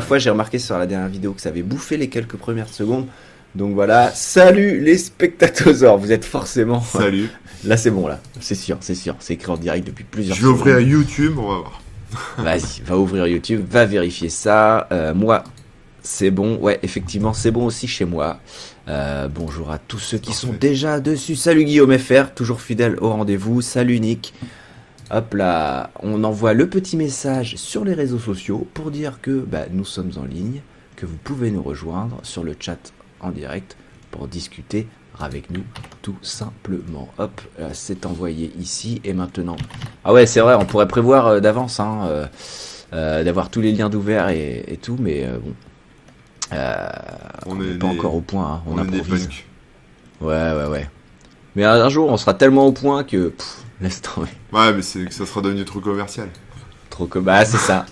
fois, j'ai remarqué sur la dernière vidéo que ça avait bouffé les quelques premières secondes. Donc voilà, salut les spectateurs, vous êtes forcément. Salut. Là c'est bon là, c'est sûr, c'est sûr, c'est écrit en direct depuis plusieurs. Je vais ouvrir YouTube, on va voir. Vas-y, va ouvrir YouTube, va vérifier ça. Euh, moi, c'est bon. Ouais, effectivement, c'est bon aussi chez moi. Euh, bonjour à tous ceux qui sont déjà dessus. Salut Guillaume FR, toujours fidèle au rendez-vous. Salut Nick. Hop là, on envoie le petit message sur les réseaux sociaux pour dire que bah, nous sommes en ligne, que vous pouvez nous rejoindre sur le chat en direct pour discuter avec nous tout simplement. Hop, euh, c'est envoyé ici et maintenant. Ah ouais, c'est vrai, on pourrait prévoir euh, d'avance, hein, euh, d'avoir tous les liens d'ouvert et, tout, mais bon. on n'est pas encore au point, hein, on, improvise. Ouais, ouais, ouais. Mais un, jour, on sera tellement au point que laisse tomber. Ouais, mais c'est que ça sera devenu trop commercial. Trop que bah c'est ça.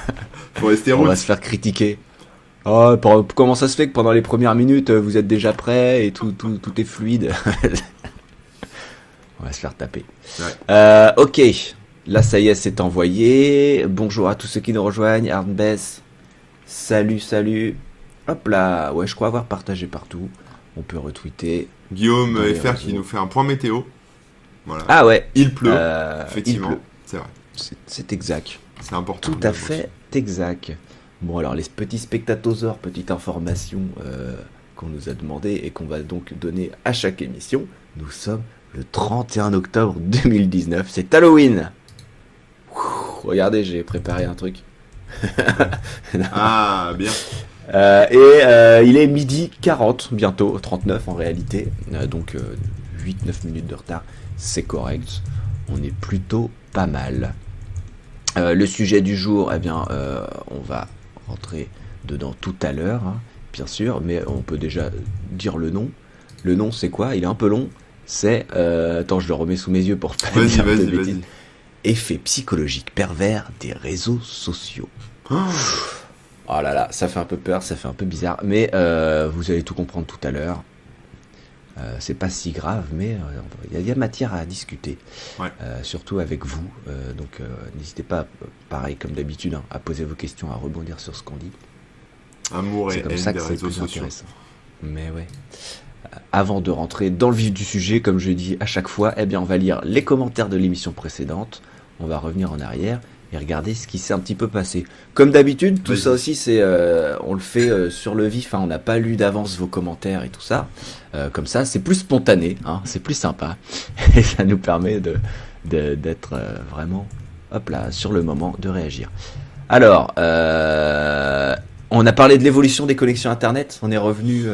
Faut rester On va se faire critiquer. Oh, comment ça se fait que pendant les premières minutes, vous êtes déjà prêt et tout, tout, tout est fluide On va se faire taper. Euh, ok, là ça y est, c'est envoyé. Bonjour à tous ceux qui nous rejoignent. Arnbess, salut, salut. Hop là, ouais, je crois avoir partagé partout. On peut retweeter. Guillaume FR qui nous fait un point météo. Voilà. Ah ouais. Il pleut. Euh, effectivement, c'est vrai. C'est exact. C'est important. Tout à fait exact. Bon, alors les petits spectatoseurs, petite information euh, qu'on nous a demandé et qu'on va donc donner à chaque émission. Nous sommes le 31 octobre 2019, c'est Halloween. regardez, j'ai préparé un truc. ah, bien. Euh, et euh, il est midi 40, bientôt 39 en réalité. donc 8-9 minutes de retard, c'est correct. On est plutôt pas mal. le sujet du jour, eh bien, on va rentrer dedans tout à l'heure, hein, bien sûr, mais on peut déjà dire le nom. Le nom, c'est quoi? Il est un peu long. C'est. Euh, attends, je le remets sous mes yeux pour pas dire de bêtises. Effet psychologique pervers des réseaux sociaux. Oh. oh là là, ça fait un peu peur, ça fait un peu bizarre, mais euh, vous allez tout comprendre tout à l'heure. Euh, c'est pas si grave, mais euh, il y, a matière à discuter, euh, surtout avec vous. donc n'hésitez pas, pareil comme d'habitude, hein, à poser vos questions, à rebondir sur ce qu'on dit. Amour et comme ça que c'est plus intéressant. Mais ouais. Avant de rentrer dans le vif du sujet, comme je dis à chaque fois, eh bien on va lire les commentaires de l'émission précédente. On va revenir en arrière et regarder ce qui s'est un petit peu passé. Comme d'habitude, tout ça aussi, c'est, euh, on le fait euh, sur le vif. Hein, on n'a pas lu d'avance vos commentaires et tout ça. Euh, comme ça, c'est plus spontané, hein, c'est plus sympa et ça nous permet de, d'être vraiment, hop là, sur le moment de réagir. Alors, on a parlé de l'évolution des connexions internet. On est revenu,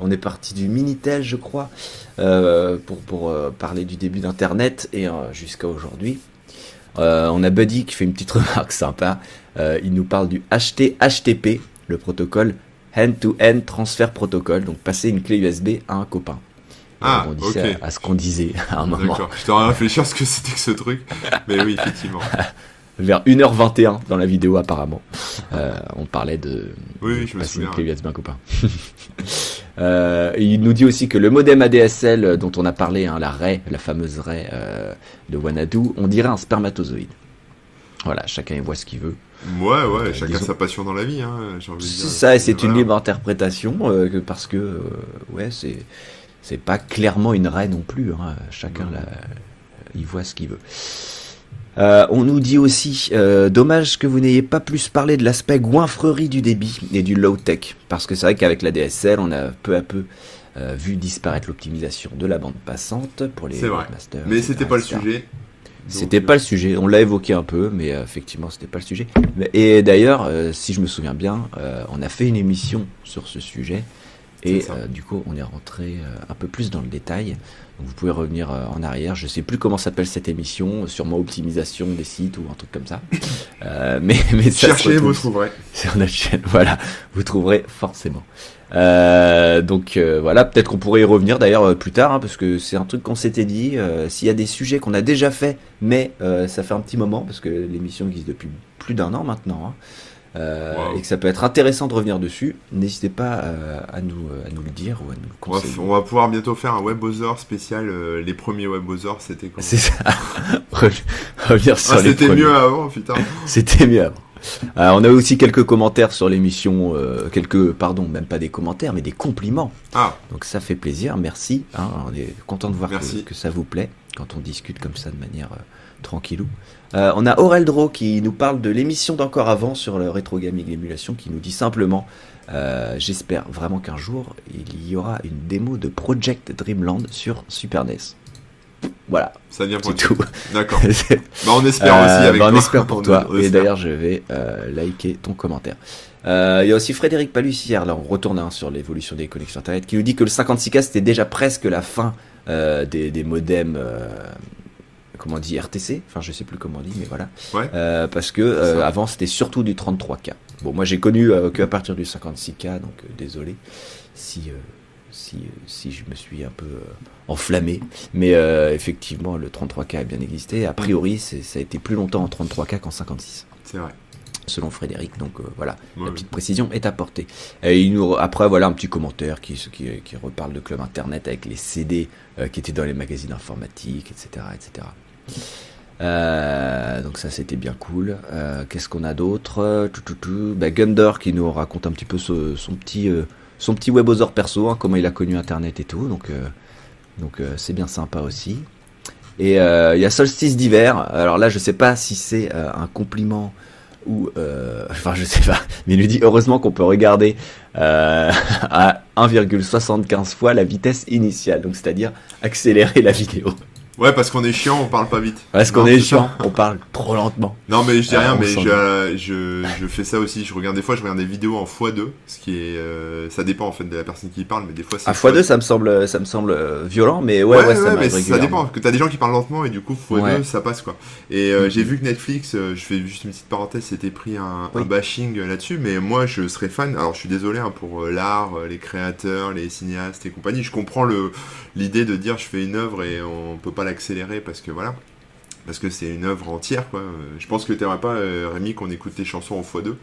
on est parti du minitel, je crois, pour pour parler du début d'internet et jusqu'à aujourd'hui. Euh, on a Buddy qui fait une petite remarque sympa. Euh, il nous parle du HT-HTP, le protocole Hand-to-End Transfer Protocol, donc passer une clé USB à un copain. Ah, ok. À, ce qu'on disait à un moment. D'accord, je t'aurais réfléchi à ce que c'était que ce truc. Mais oui, effectivement. Vers 1h21 dans la vidéo, apparemment. Euh, on parlait de oui, je une clé USB à un copain. Euh, il nous dit aussi que le modem ADSL dont on a parlé, hein, la RAY, la fameuse RAY euh, de Wanadu, on dirait un spermatozoïde. Voilà, chacun voit ce qu'il veut. Ouais, ouais, chacun sa passion dans la vie, hein, C'est ça, et c'est une libre interprétation, euh, parce que, ouais, c'est, c'est pas clairement une raie non plus, hein, chacun la, il voit ce qu'il veut. Euh, on nous dit aussi, euh, dommage que vous n'ayez pas plus parlé de l'aspect goinfrerie du débit et du low-tech, parce que c'est vrai qu'avec la DSL, on a peu à peu euh, vu disparaître l'optimisation de la bande passante pour les masters. Mais c'était pas le sujet. C'était pas le sujet. On l'a évoqué un peu, mais effectivement, c'était pas le sujet. Et d'ailleurs, si je me souviens bien, on a fait une émission sur ce sujet. Et du coup, on est rentré un peu plus dans le détail vous pouvez revenir euh, en arrière. Je sais plus comment s'appelle cette émission, sûrement optimisation des sites ou un truc comme ça. Euh, mais, mais cherchez, vous trouverez. Sur notre chaîne, voilà, vous trouverez forcément. Euh, donc euh, voilà, peut-être qu'on pourrait y revenir d'ailleurs plus tard, hein, parce que c'est un truc qu'on s'était dit. S'il y a des sujets qu'on a déjà fait, mais ça fait un petit moment, parce que l'émission existe depuis plus d'un an maintenant. Hein, euh, et que ça peut être intéressant de revenir dessus, n'hésitez pas euh, à, nous, euh, à nous le dire ou à nous conseiller. On va, pouvoir bientôt faire un WebOther spécial. les premiers WebOther, c'était quoi C'est ça. revenir sur ah, C'était mieux avant, putain. c'était mieux avant. Euh, on a aussi quelques commentaires sur l'émission, euh, quelques, pardon, même pas des commentaires, mais des compliments. Ah, Donc ça fait plaisir, merci. hein, on est content de voir que ça vous plaît quand on discute comme ça de manière euh, tranquillou. Euh, on a Aurel Dro qui nous parle de l'émission d'encore avant sur le rétro gaming émulation qui nous dit simplement euh, j'espère vraiment qu'un jour il y aura une démo de Project Dreamland sur Super NES. Voilà, ça c'est pointu. tout. D'accord. Bah, on espère euh, aussi avec bah, on toi. espère pour On- toi. on Et d'ailleurs, je vais euh, liker ton commentaire. Euh, Il y a aussi Frédéric Palussière, là on retourne hein, sur l'évolution des connexions Internet, qui nous dit que le 56K c'était déjà presque la fin euh, des, des modems, euh, comment on dit, RTC Enfin, je sais plus comment on dit, mais voilà. Ouais. Euh, parce que euh, avant c'était surtout du 33K. Bon, moi j'ai connu euh, que à partir du 56K, donc euh, désolé si, si, si je me suis un peu enflammé. Mais effectivement, le 33K a bien existé. A priori, ça a été plus longtemps en 33K qu'en 56 C'est vrai. selon Frédéric. Donc euh, voilà, Ouais, la petite précision est apportée. Et il nous, après, voilà un petit commentaire qui, qui, qui reparle de Club Internet avec les CD euh, qui étaient dans les magazines informatiques, etc. etc. Euh, donc ça c'était bien cool. Euh, Qu'est-ce qu'on a d'autre Euh. Bah, Gunder qui nous raconte un petit peu ce- son petit euh, son petit webosaur perso, hein, comment il a connu Internet et tout. Donc donc c'est bien sympa aussi. Et il y a Solstice d'hiver. Alors là je sais pas si c'est un compliment ou enfin je sais pas. Mais il nous dit heureusement qu'on peut regarder à 1,75 fois la vitesse initiale. Donc c'est-à-dire accélérer la vidéo. Ouais, parce qu'on est chiant, on parle pas vite. Parce qu'on est chiant, on parle trop lentement. Non, mais je dis Ah, rien, mais je, je, je fais ça aussi. Je regarde des fois, je regarde des vidéos en x2, ce qui est, euh, ça dépend en fait de la personne qui parle, mais des fois c'est À x2, ça me semble, ça me semble euh, violent, mais ouais, Ouais, ouais, ça mais ça dépend. Parce que t'as des gens qui parlent lentement et du coup x2 Ouais. ça passe quoi. Et euh, Mhm. j'ai vu que Netflix, je fais juste une petite parenthèse, s'était pris un, Oui. un bashing là-dessus, mais moi je serais fan. Alors je suis désolé hein, pour l'art, les créateurs, les cinéastes et compagnie. Je comprends le l'idée de dire je fais une œuvre et on peut pas l'accélérer parce que voilà. Parce que c'est une œuvre entière quoi. Euh, Je pense que t'aimerais pas euh, Rémi qu'on écoute tes chansons en x2.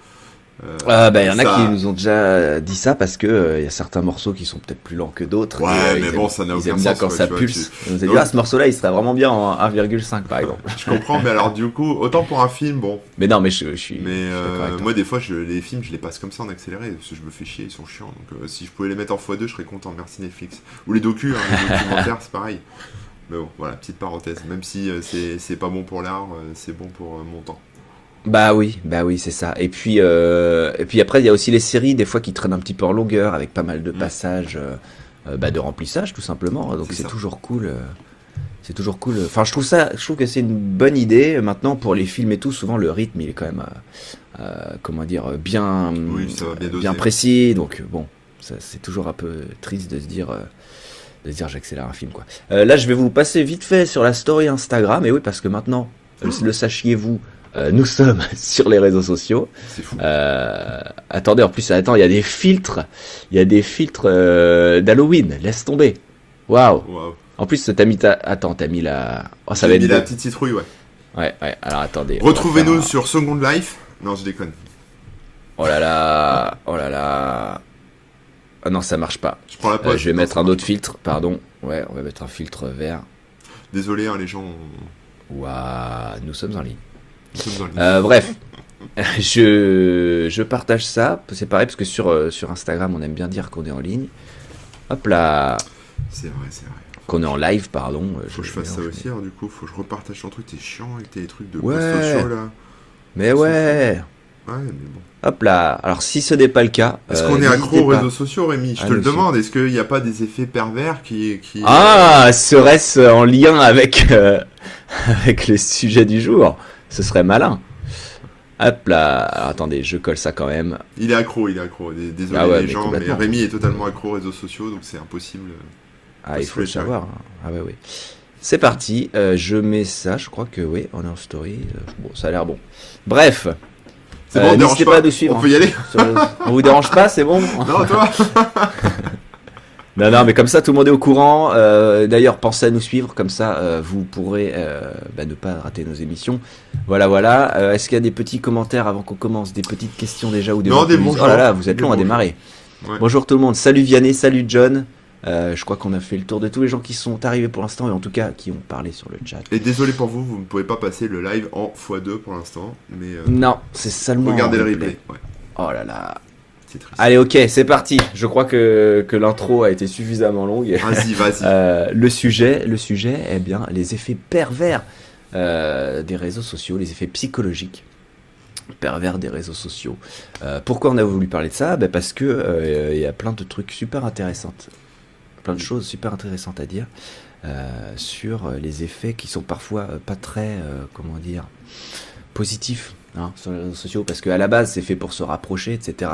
Euh, Ah bah il y en a ça- qui nous ont déjà dit ça parce que euh, il y a certains morceaux qui sont peut-être plus lents que d'autres. Ouais, et, euh, mais bon, aiment- ça n'a aucun sens, quand quoi, ça tu vois, pulse. tu- On nous a dit ah ce morceau-là il serait vraiment bien en 1,5 par exemple. Je comprends, mais alors du coup, autant pour un film, bon, Mais non mais je, je suis. Mais je moi, des fois, je, les films, je les passe comme ça en accéléré, parce que je me fais chier, ils sont chiants. Donc, si je pouvais les mettre en x2, je serais content. Merci Netflix. Ou les docus, hein, les documentaires, c'est pareil. Mais bon, voilà, petite parenthèse. Même si euh, c'est pas bon pour l'art, euh, c'est bon pour euh, mon temps. Bah oui, bah oui, c'est ça. Et puis, euh, et puis après, il y a aussi les séries, des fois, qui traînent un petit peu en longueur, avec pas mal de Mm. passages euh, bah, de remplissage, tout simplement. Donc C'est toujours cool. euh, c'est toujours cool. Enfin, je trouve ça, je trouve que c'est une bonne idée. Maintenant, pour les films et tout, souvent le rythme, il est quand même, comment dire, bien, Oui, bien bien précis. Donc bon, c'est toujours un peu triste de se dire. De dire j'accélère un film quoi. Euh, là je vais vous passer vite fait sur la story Instagram et oui parce que maintenant euh, le sachiez-vous euh, nous sommes sur les réseaux sociaux. C'est fou. Euh, attendez, en plus, attends, il y a des filtres. Il y a des filtres d'Halloween. Laisse tomber. Waouh. En plus, t'as mis ta... Attends, t'as mis la... Oh, ça va être mis la petite citrouille, ouais. Ouais, ouais. Alors, attendez. Retrouvez-nous faire sur Second Life. Non, je déconne. Oh là là. Oh là là. Ah non, ça marche pas. Je prends la Euh, je vais mettre un autre filtre, pardon. Ouais, on va mettre un filtre vert. Désolé, hein, les gens. Waouh, nous sommes en ligne. nous sommes Euh, bref, je, je partage ça. C'est pareil parce que sur, euh, sur Instagram, on aime bien dire qu'on est en ligne. Hop là, C'est vrai, c'est vrai. qu'on est en live, pardon. Faut que je fasse ça aussi, alors du coup, faut que je repartage ton truc. T'es chiant avec tes trucs de Ouais. sociaux là. Mais ouais, Ouais, mais bon. hop là. Alors si ce n'est pas le cas, Est-ce euh, qu'on est accro aux réseaux sociaux, Rémi? Je te le demande. Est-ce qu'il n'y a pas des effets pervers qui. qui Ah, serait-ce en lien avec, euh, avec le sujet du jour? Ce serait malin. Hop là. Alors, attendez, je colle ça quand même. Il est accro, il est accro. Dés- Désolé Ah ouais, les mais gens, mais. Rémi est totalement accro aux réseaux sociaux, donc c'est impossible. Ah, il faut le savoir. hein. Ah ouais, oui. C'est parti. euh, je mets ça. Je crois que oui, on est en story. euh, Bon, ça a l'air bon. Bref. C'est Euh, bon, on n'hésitez pas. à nous suivre, On peut y aller on vous dérange pas, c'est bon Non, toi Non, non, mais comme ça, tout le monde est au courant. Euh, D'ailleurs, pensez à nous suivre, comme ça, euh, vous pourrez euh, bah, ne pas rater nos émissions. Voilà, voilà. Est-ce qu'il y a des petits commentaires avant qu'on commence Des petites questions déjà ou des Non, des bonjours. Oh là là, vous êtes long à démarrer. Ouais. Bonjour tout le monde. Salut Vianney, salut John. Euh, je crois qu'on a fait le tour de tous les gens qui sont arrivés pour l'instant et en tout cas qui ont parlé sur le chat. Et désolé pour vous, vous ne pouvez pas passer le live en x2 pour l'instant. mais euh, Non, c'est seulement. Regardez le replay. Oh là là. Allez, ok, c'est parti. Je crois que, que l'intro a été suffisamment longue. Vas-y, vas-y. Euh, le sujet, le sujet, eh bien, les effets pervers des réseaux sociaux, les effets psychologiques pervers des réseaux sociaux. pourquoi on a voulu parler de ça? Ben Parce que il y a plein de trucs super intéressants plein de choses super intéressantes à dire euh, sur les effets qui sont parfois euh, pas très, euh, comment dire, positifs hein, sur les réseaux sociaux, parce qu'à la base c'est fait pour se rapprocher, etc.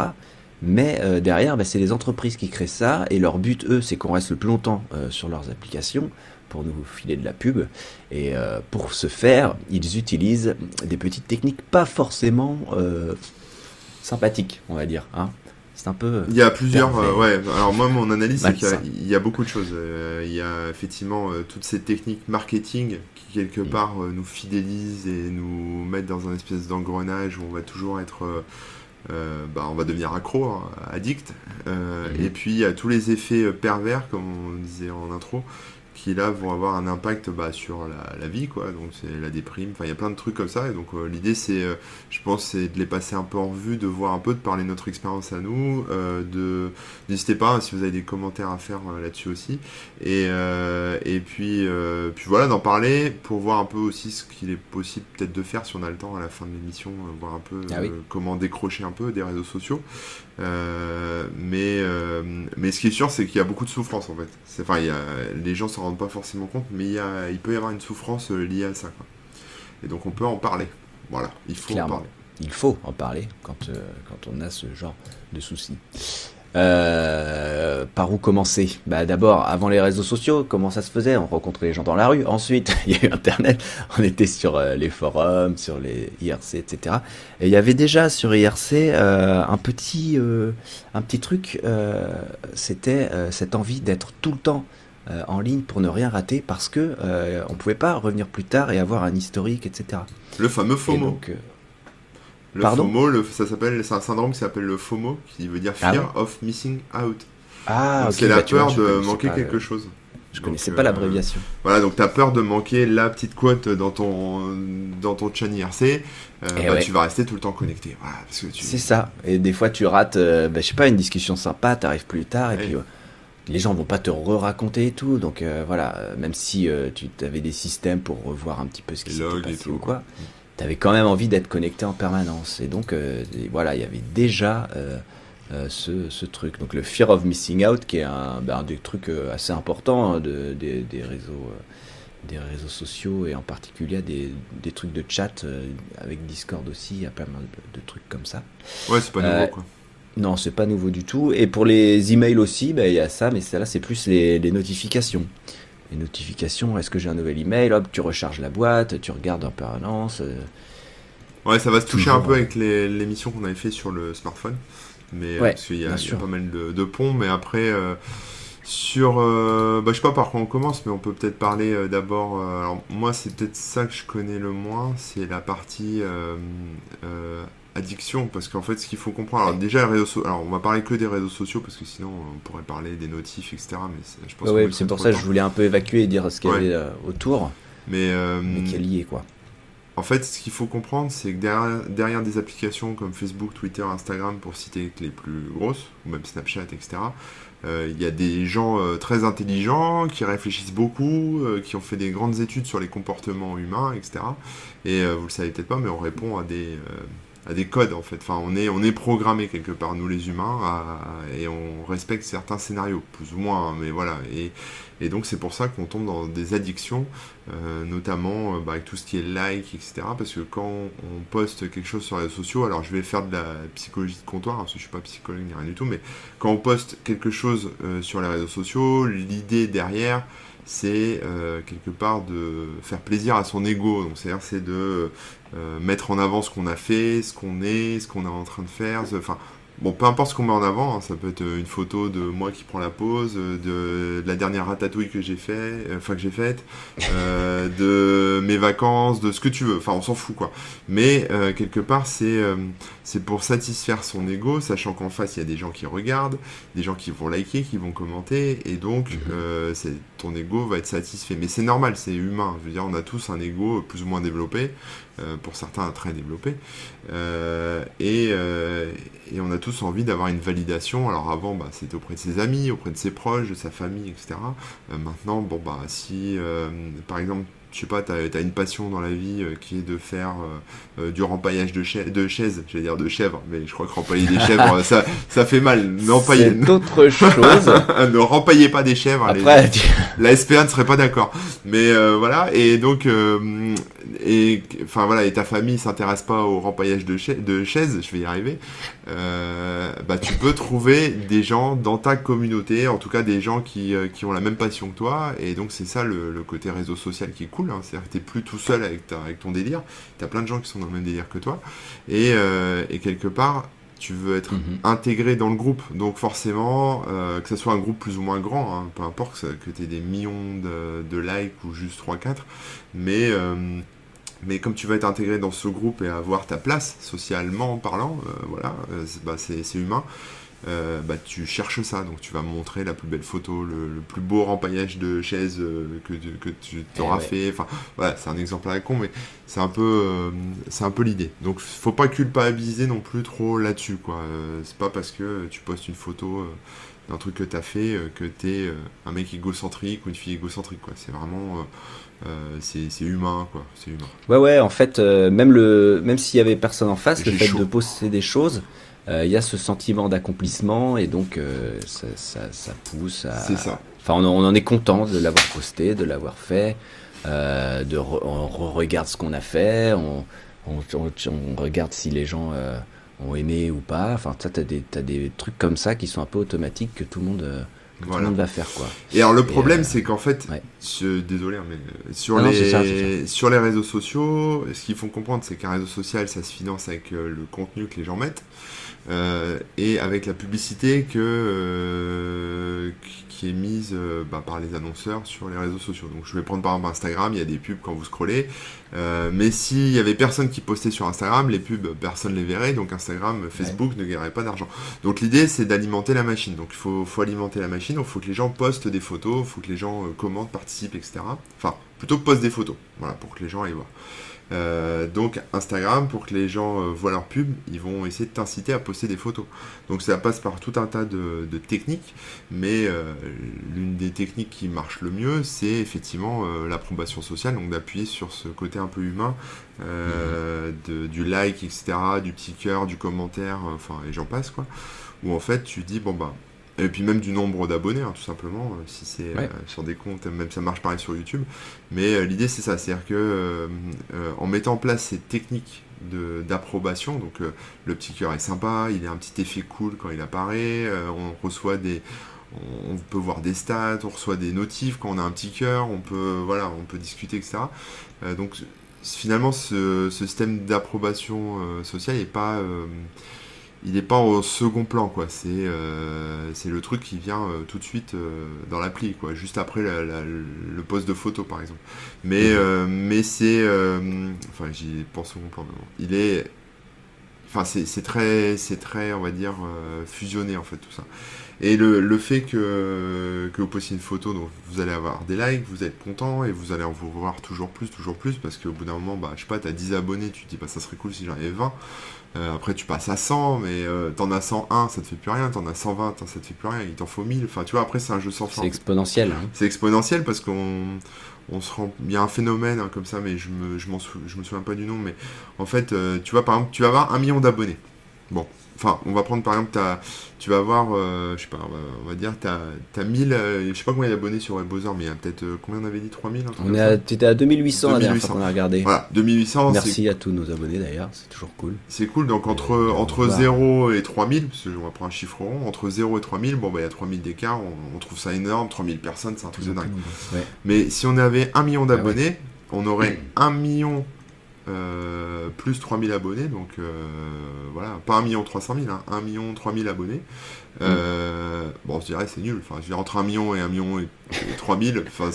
Mais derrière, bah, c'est les entreprises qui créent ça, et leur but, eux, c'est qu'on reste le plus longtemps sur leurs applications pour nous filer de la pub. Et pour ce faire, ils utilisent des petites techniques pas forcément sympathiques, on va dire. Hein. C'est un peu. Il y a plusieurs. Euh, ouais. Alors moi, mon analyse, c'est qu'il y, a beaucoup de choses. Euh, il y a effectivement euh, toutes ces techniques marketing qui quelque mm. part nous fidélisent et nous mettent dans un espèce d'engrenage où on va toujours être. bah, on va devenir accro, hein, addict. Mm. Et puis il y a tous les effets pervers, comme on disait en intro, qui là vont avoir un impact bah, sur la, vie, quoi. Donc c'est la déprime. Enfin, il y a plein de trucs comme ça. Et donc euh, l'idée, c'est, euh, je pense, c'est de les passer un peu en revue, de voir un peu, de parler de notre expérience à nous. Euh, de n'hésitez pas hein, si vous avez des commentaires à faire là-dessus aussi. Et et puis puis voilà, d'en parler pour voir un peu aussi ce qu'il est possible peut-être de faire si on a le temps à la fin de l'émission, voir un peu ah comment décrocher un peu des réseaux sociaux. Euh, mais, euh, mais ce qui est sûr, c'est qu'il y a beaucoup de souffrance en fait. Enfin, il y a, les gens s'en rendent pas forcément compte, mais il, y a, il peut y avoir une souffrance euh, liée à ça. Quoi. Et donc on peut en parler. Voilà, il faut en parler. Il faut en parler quand, quand on a ce genre de soucis. Euh, par où commencer? Bah, D'abord, avant les réseaux sociaux, comment ça se faisait? On rencontrait les gens dans la rue. Ensuite, il y a eu Internet. On était sur euh, les forums, sur les IRC, etc. Et il y avait déjà sur IRC euh, un petit, un petit truc. C'était cette envie d'être tout le temps en ligne pour ne rien rater parce que on pouvait pas revenir plus tard et avoir un historique, etc. Le fameux FOMO. Le FOMO, ça s'appelle, c'est un syndrome qui s'appelle le FOMO, qui veut dire ah Fear of Missing Out. Ah, c'est la bah, peur de manquer quelque chose. Je connaissais pas l'abréviation. Euh, voilà, donc tu as peur de manquer la petite quote dans ton, dans ton chat IRC. Euh, eh bah, Tu vas rester tout le temps connecté. Voilà, tu... C'est ça. Et des fois, tu rates, euh, bah, je sais pas, une discussion sympa, tu arrives plus tard, et puis les gens vont pas te re-raconter et tout. Donc voilà, même si tu avais des systèmes pour revoir un petit peu ce qui s'est passé ou quoi. Mm tu avais quand même envie d'être connecté en permanence. Et donc, euh, voilà, il y avait déjà euh, euh, ce, ce, truc. Donc, le fear of missing out, qui est un, ben, des trucs assez importants hein, de, des, des, réseaux, des réseaux sociaux et en particulier des, des trucs de chat avec Discord aussi. Il y a mal de, trucs comme ça. Ouais, c'est pas nouveau quoi. Non, c'est pas nouveau du tout. Et pour les emails aussi, ben, il y a ça, mais là, c'est plus les, les notifications les notifications, est-ce que j'ai un nouvel email? Hop, tu recharges la boîte, tu regardes en permanence. Euh. Ouais, ça va se toucher un peu avec l'émission qu'on avait fait sur le smartphone. Mais euh, parce qu'il y, a pas mal de, ponts, mais après. Euh, sur, bah, je sais pas par quoi on commence, mais on peut peut-être parler d'abord. alors moi, c'est peut-être ça que je connais le moins, c'est la partie addiction parce qu'en fait ce qu'il faut comprendre alors déjà les réseaux alors on va parler que des réseaux sociaux parce que sinon on pourrait parler des notifs etc mais je pense ouais, c'est pour ça que je voulais un peu évacuer et dire ce qu'il y avait euh, autour. Mais, euh, mais qui est lié quoi. en fait ce qu'il faut comprendre c'est que derrière, derrière, des applications comme Facebook Twitter Instagram pour citer les plus grosses ou même Snapchat etc euh, il y a des gens très intelligents qui réfléchissent beaucoup, qui ont fait des grandes études sur les comportements humains, etc. Et vous le savez peut-être pas, mais on répond à des, à des codes en fait. Enfin, on est, on est programmé quelque part, nous les humains, et on respecte certains scénarios, plus ou moins, hein, mais voilà. Et, et donc c'est pour ça qu'on tombe dans des addictions, euh, notamment euh, bah, avec tout ce qui est like, etc. Parce que quand on poste quelque chose sur les réseaux sociaux, alors je vais faire de la psychologie de comptoir, hein, parce que je suis pas psychologue ni rien du tout, mais quand on poste quelque chose euh, sur les réseaux sociaux, l'idée derrière, c'est quelque part de faire plaisir à son ego. Donc c'est-à-dire c'est de euh, mettre en avant ce qu'on a fait, ce qu'on est, ce qu'on est en train de faire. Enfin, Bon, peu importe ce qu'on met en avant, hein, ça peut être une photo de moi qui prends la pause, de, la dernière ratatouille que j'ai fait, euh, enfin que j'ai faite, euh, de mes vacances, de ce que tu veux. Enfin, on s'en fout quoi. Mais euh, quelque part, c'est c'est pour satisfaire son ego, sachant qu'en face il y a des gens qui regardent, des gens qui vont liker, qui vont commenter, et donc mhm. c'est ton ego va être satisfait. Mais c'est normal, c'est humain. Je veux dire, on a tous un ego plus ou moins développé. Euh, pour certains très développés. Euh, et, euh, et, on a tous envie d'avoir une validation. Alors avant, bah, c'était auprès de ses amis, auprès de ses proches, de sa famille, etc. maintenant, bon, bah, si par exemple je sais pas, tu as, une passion dans la vie euh, qui est de faire euh, euh, du rempaillage de, de chaises, j'allais dire de chèvres, mais je crois que rempailler des chèvres, ça, ça fait mal. C'est autre chose. ne rempaillez pas des chèvres. Après, La SPA ne serait pas d'accord. Mais voilà, et donc, et enfin voilà, et ta famille s'intéresse pas au rempaillage de, de chaises, je vais y arriver. Bah tu peux trouver des gens dans ta communauté, en tout cas des gens qui, qui ont la même passion que toi, et donc c'est ça le, le côté réseau social qui est cool Hein. C'est-à-dire que t'es plus tout seul avec, avec ton délire. Tu as plein de gens qui sont dans le même délire que toi. Et, euh, quelque part, tu veux être mhm. intégré dans le groupe. Donc forcément, euh, que ce soit un groupe plus ou moins grand, hein, peu importe que tu aies des millions de, likes ou juste 3-4, mais, euh, mais comme tu vas être intégré dans ce groupe et avoir ta place socialement parlant, voilà, bah, c'est humain. Euh, bah, tu cherches ça. Donc tu vas montrer la plus belle photo, le, plus beau rempaillage de chaise euh, que, que, tu t'auras eh fait. Enfin, voilà, c'est un exemple à la con, mais c'est un peu, euh, c'est un peu l'idée. Donc faut pas culpabiliser non plus trop là-dessus, quoi. c'est pas parce que tu postes une photo d'un truc que tu as fait que tu es un mec égocentrique ou une fille égocentrique, quoi. C'est vraiment c'est humain quoi c'est humain ouais ouais en fait même le même s'il y avait personne en face le fait de poster des choses euh, il y a ce sentiment d'accomplissement et donc euh, ça, ça, pousse à. C'est ça. Enfin, on, en est content de l'avoir posté, de l'avoir fait. Euh, on regarde ce qu'on a fait, on, on, regarde si les gens ont aimé ou pas. Enfin, tu as des, as des trucs comme ça qui sont un peu automatiques que tout le monde. Tout le monde va faire quoi. Et alors le problème c'est qu'en fait, désolé hein, mais sur ah les sur les réseaux sociaux, ce qu'il faut comprendre c'est qu'un réseau social ça se finance avec le contenu que les gens mettent. Euh, et avec la publicité que, euh, qui est mise euh, bah, par les annonceurs sur les réseaux sociaux. Donc je vais prendre par exemple Instagram, il y a des pubs quand vous scrollez, mais s'il y avait personne qui postait sur Instagram, les pubs, personne les verrait, donc Instagram, Facebook ne gagnerait pas d'argent. Donc l'idée c'est d'alimenter la machine, donc il faut, faut, alimenter la machine, il faut que les gens postent des photos, il faut que les gens commentent, participent, etc. Enfin, plutôt postent des photos, voilà, pour que les gens aillent voir. Euh, donc Instagram, pour que les gens euh, voient leur pub, ils vont essayer de t'inciter à poster des photos. Donc ça passe par tout un tas de, techniques, mais euh, l'une des techniques qui marche le mieux, c'est effectivement l'approbation sociale, donc d'appuyer sur ce côté un peu humain, mhm. du like, etc., du petit cœur, du commentaire, enfin, et j'en passe, quoi. Où en fait tu dis, bon bah, et puis même du nombre d'abonnés, hein, tout simplement, euh, si c'est euh, sur des comptes, même ça marche pareil sur YouTube. Mais euh, l'idée c'est ça, c'est-à-dire que en mettant en place ces techniques d'approbation, donc le petit cœur est sympa, il a un petit effet cool quand il apparaît, on reçoit des, on peut voir des stats, on reçoit des notifs quand on a un petit cœur, on peut, voilà, on peut discuter, etc. donc finalement, ce, ce système d'approbation sociale n'est pas il n'est pas au second plan quoi. C'est euh, le truc qui vient euh, tout de suite euh, dans l'appli quoi. Juste après le poste de photo par exemple. Mais mhm. mais c'est enfin j'y pense second plan il est enfin c'est très très on va dire fusionné en fait tout ça. Et le, le fait que, que vous postiez une photo, donc vous allez avoir des likes, vous êtes content et vous allez en voir toujours plus, toujours plus, parce qu'au bout d'un moment, bah, je sais pas, tu as 10 abonnés, tu te dis, bah, ça serait cool si j'en avais 20. Euh, après, tu passes à 100, mais euh, t'en as 101, ça te fait plus rien. T'en as 120, ça te fait plus rien. Il t'en faut 1000. Enfin, tu vois, après, c'est un jeu sans fin. C'est exponentiel. Hein. C'est exponentiel parce qu'on on se rend... Il y a un phénomène hein, comme ça, mais je me, je, je me souviens pas du nom. Mais en fait, euh, tu vois, par exemple, tu vas avoir un million d'abonnés. Bon, Enfin, on va prendre par exemple, tu vas avoir, euh, je sais pas, on va, dire, tu as, 1000, je sais pas combien d'abonnés sur WebBrowser, mais il y a peut-être, euh, combien on avait dit 3000 On est à, étais à 2800 la dernière fois qu'on a regardé. Voilà, 2800. Merci à tous nos abonnés d'ailleurs, c'est toujours cool. C'est cool, donc entre, entre 0 et 3000, parce qu'on va prendre un chiffre rond, entre 0 et 3000, bon, bah il y a 3000 d'écart, on, trouve ça énorme, 3000 personnes, c'est un truc de dingue. Mais si on avait 1 million d'abonnés, on aurait 1 million euh, plus 3000 abonnés, donc euh, voilà, pas 1 million 300 000, hein, 1 million 3000 abonnés. Euh, Bon, je dirais c'est nul, enfin, je dirais entre 1 million et 1 million et, 3000, enfin,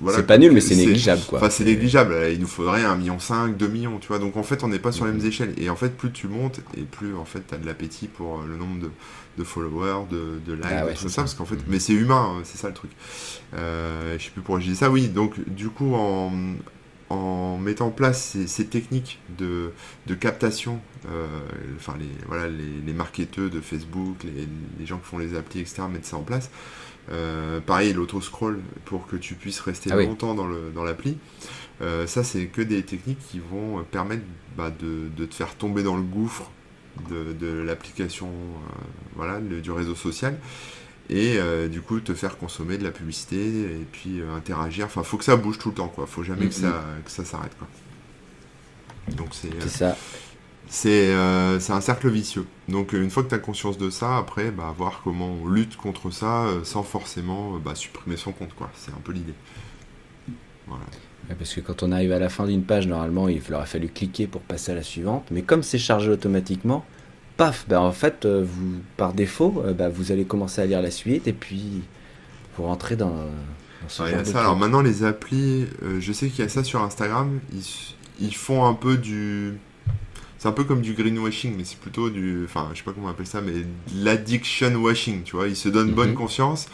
voilà, c'est pas nul, mais c'est négligeable, quoi. Enfin, c'est négligeable. Il nous faudrait 1 million 5, 2 millions, tu vois. Donc, en fait, on n'est pas sur les mêmes échelles. Et en fait, plus tu montes, et plus, en fait, tu as de l'appétit pour le nombre de, de followers, de, de likes, ah tout ça, parce qu'en fait, mais c'est humain, hein, c'est ça le truc. Euh, je sais plus pourquoi je dis ça. Oui, donc du coup, en, en mettant en place ces, techniques de, de captation, euh, enfin les voilà les, les, marketeurs de Facebook, les, les, gens qui font les applis, etc., mettre ça en place. Euh, pareil, l'auto-scroll pour que tu puisses rester ah longtemps dans, le, dans l'appli. Euh, ça, c'est que des techniques qui vont permettre bah, de, de, te faire tomber dans le gouffre de, l'application euh, voilà, du réseau social et euh, du coup te faire consommer de la publicité et puis euh, interagir. Enfin, faut que ça bouge tout le temps, quoi. Faut jamais que, ça, que ça s'arrête, quoi. Donc c'est ça. C'est un cercle vicieux. Donc une fois que tu as conscience de ça, après, bah, voir comment on lutte contre ça sans forcément bah, supprimer son compte, quoi. C'est un peu l'idée. Voilà parce que quand on arrive à la fin d'une page, normalement, il aurait fallu cliquer pour passer à la suivante. Mais comme c'est chargé automatiquement, paf, ben en fait, euh, vous, par défaut, ben vous allez commencer à lire la suite et puis vous rentrez dans, ce Alors maintenant, les applis, euh, je sais qu'il y a ça sur Instagram, ils, font un peu du. C'est un peu comme du greenwashing, mais c'est plutôt du. Enfin, je sais pas comment on appelle ça, mais l'addiction washing, tu vois. Ils se donnent bonne mhm. conscience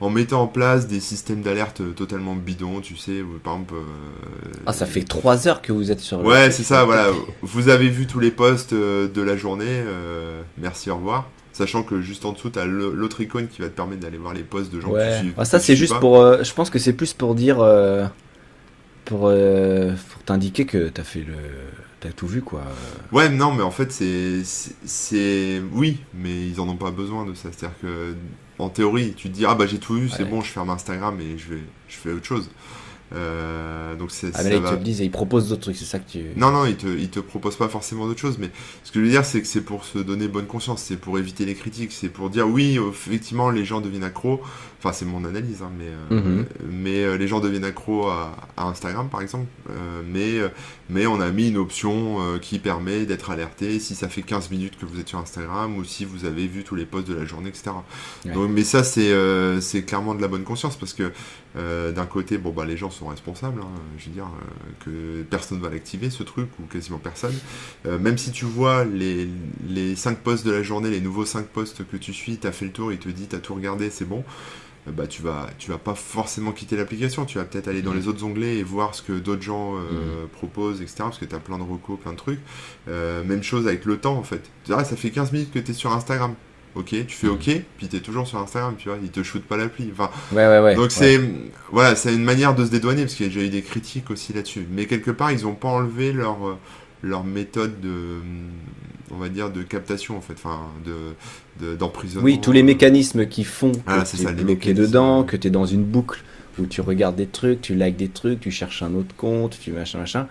en mettant en place des systèmes d'alerte totalement bidons, tu sais, par exemple... Euh, ah, ça fait 3 heures que vous êtes sur... Ouais, c'est ça, voilà. Vous avez vu tous les posts euh, de la journée, euh, merci, au revoir. Sachant que juste en dessous, tu as l'autre icône qui va te permettre d'aller voir les posts de gens ouais. qui suivent. Ah, ça, c'est juste pour... je pense que c'est plus pour dire... pour, pour t'indiquer que tu as fait le... T'as tout vu quoi. Ouais, non, mais en fait, c'est. c'est Oui, mais ils en ont pas besoin de ça. C'est-à-dire que en théorie, tu te dis ah bah j'ai tout vu, c'est bon, je ferme Instagram et je vais, je fais autre chose. Euh, donc c'est, ah, mais là, ils te le disent et ils proposent d'autres trucs, c'est ça que tu. Non, non, ils te, ils te proposent pas forcément d'autres choses, mais ce que je veux dire, c'est que c'est pour se donner bonne conscience, c'est pour éviter les critiques, c'est pour dire oui, effectivement, les gens deviennent accros. Enfin, c'est mon analyse, hein, mais, euh, mhm. mais euh, les gens deviennent accros à, Instagram, par exemple, mais, mais on a mis une option qui permet d'être alerté si ça fait 15 minutes que vous êtes sur Instagram ou si vous avez vu tous les posts de la journée, etc. Donc, mais ça, c'est, c'est clairement de la bonne conscience parce que d'un côté, bon, bah, les gens sont responsables. Hein. je veux dire euh, que personne va l'activer ce truc ou quasiment personne. Euh, même si tu vois les, les 5 posts de la journée, les nouveaux 5 posts que tu suis, tu as fait le tour, il te dit tu as tout regardé, c'est bon. Euh, bah, tu vas tu vas pas forcément quitter l'application, tu vas peut-être aller dans mmh. les autres onglets et voir ce que d'autres gens mmh. proposent, etc. Parce que tu as plein de recos, plein de trucs. même chose avec le temps en fait. ça fait 15 minutes que tu es sur Instagram ok, tu fais ok, puis t'es toujours sur Instagram, tu vois, ils te shootent pas l'appli. Enfin, ouais, ouais, ouais. Donc c'est, voilà, c'est une manière de se dédouaner parce qu'il y a déjà eu des critiques aussi là-dessus. Mais quelque part, ils ont pas enlevé leur leur méthode de, on va dire, de captation en fait, enfin, de d'emprisonnement. oui, tous les mécanismes qui font ah, que tu es bloqué dedans, que tu es dans une boucle où tu regardes des trucs, tu likes des trucs, tu cherches un autre compte, tu machin machin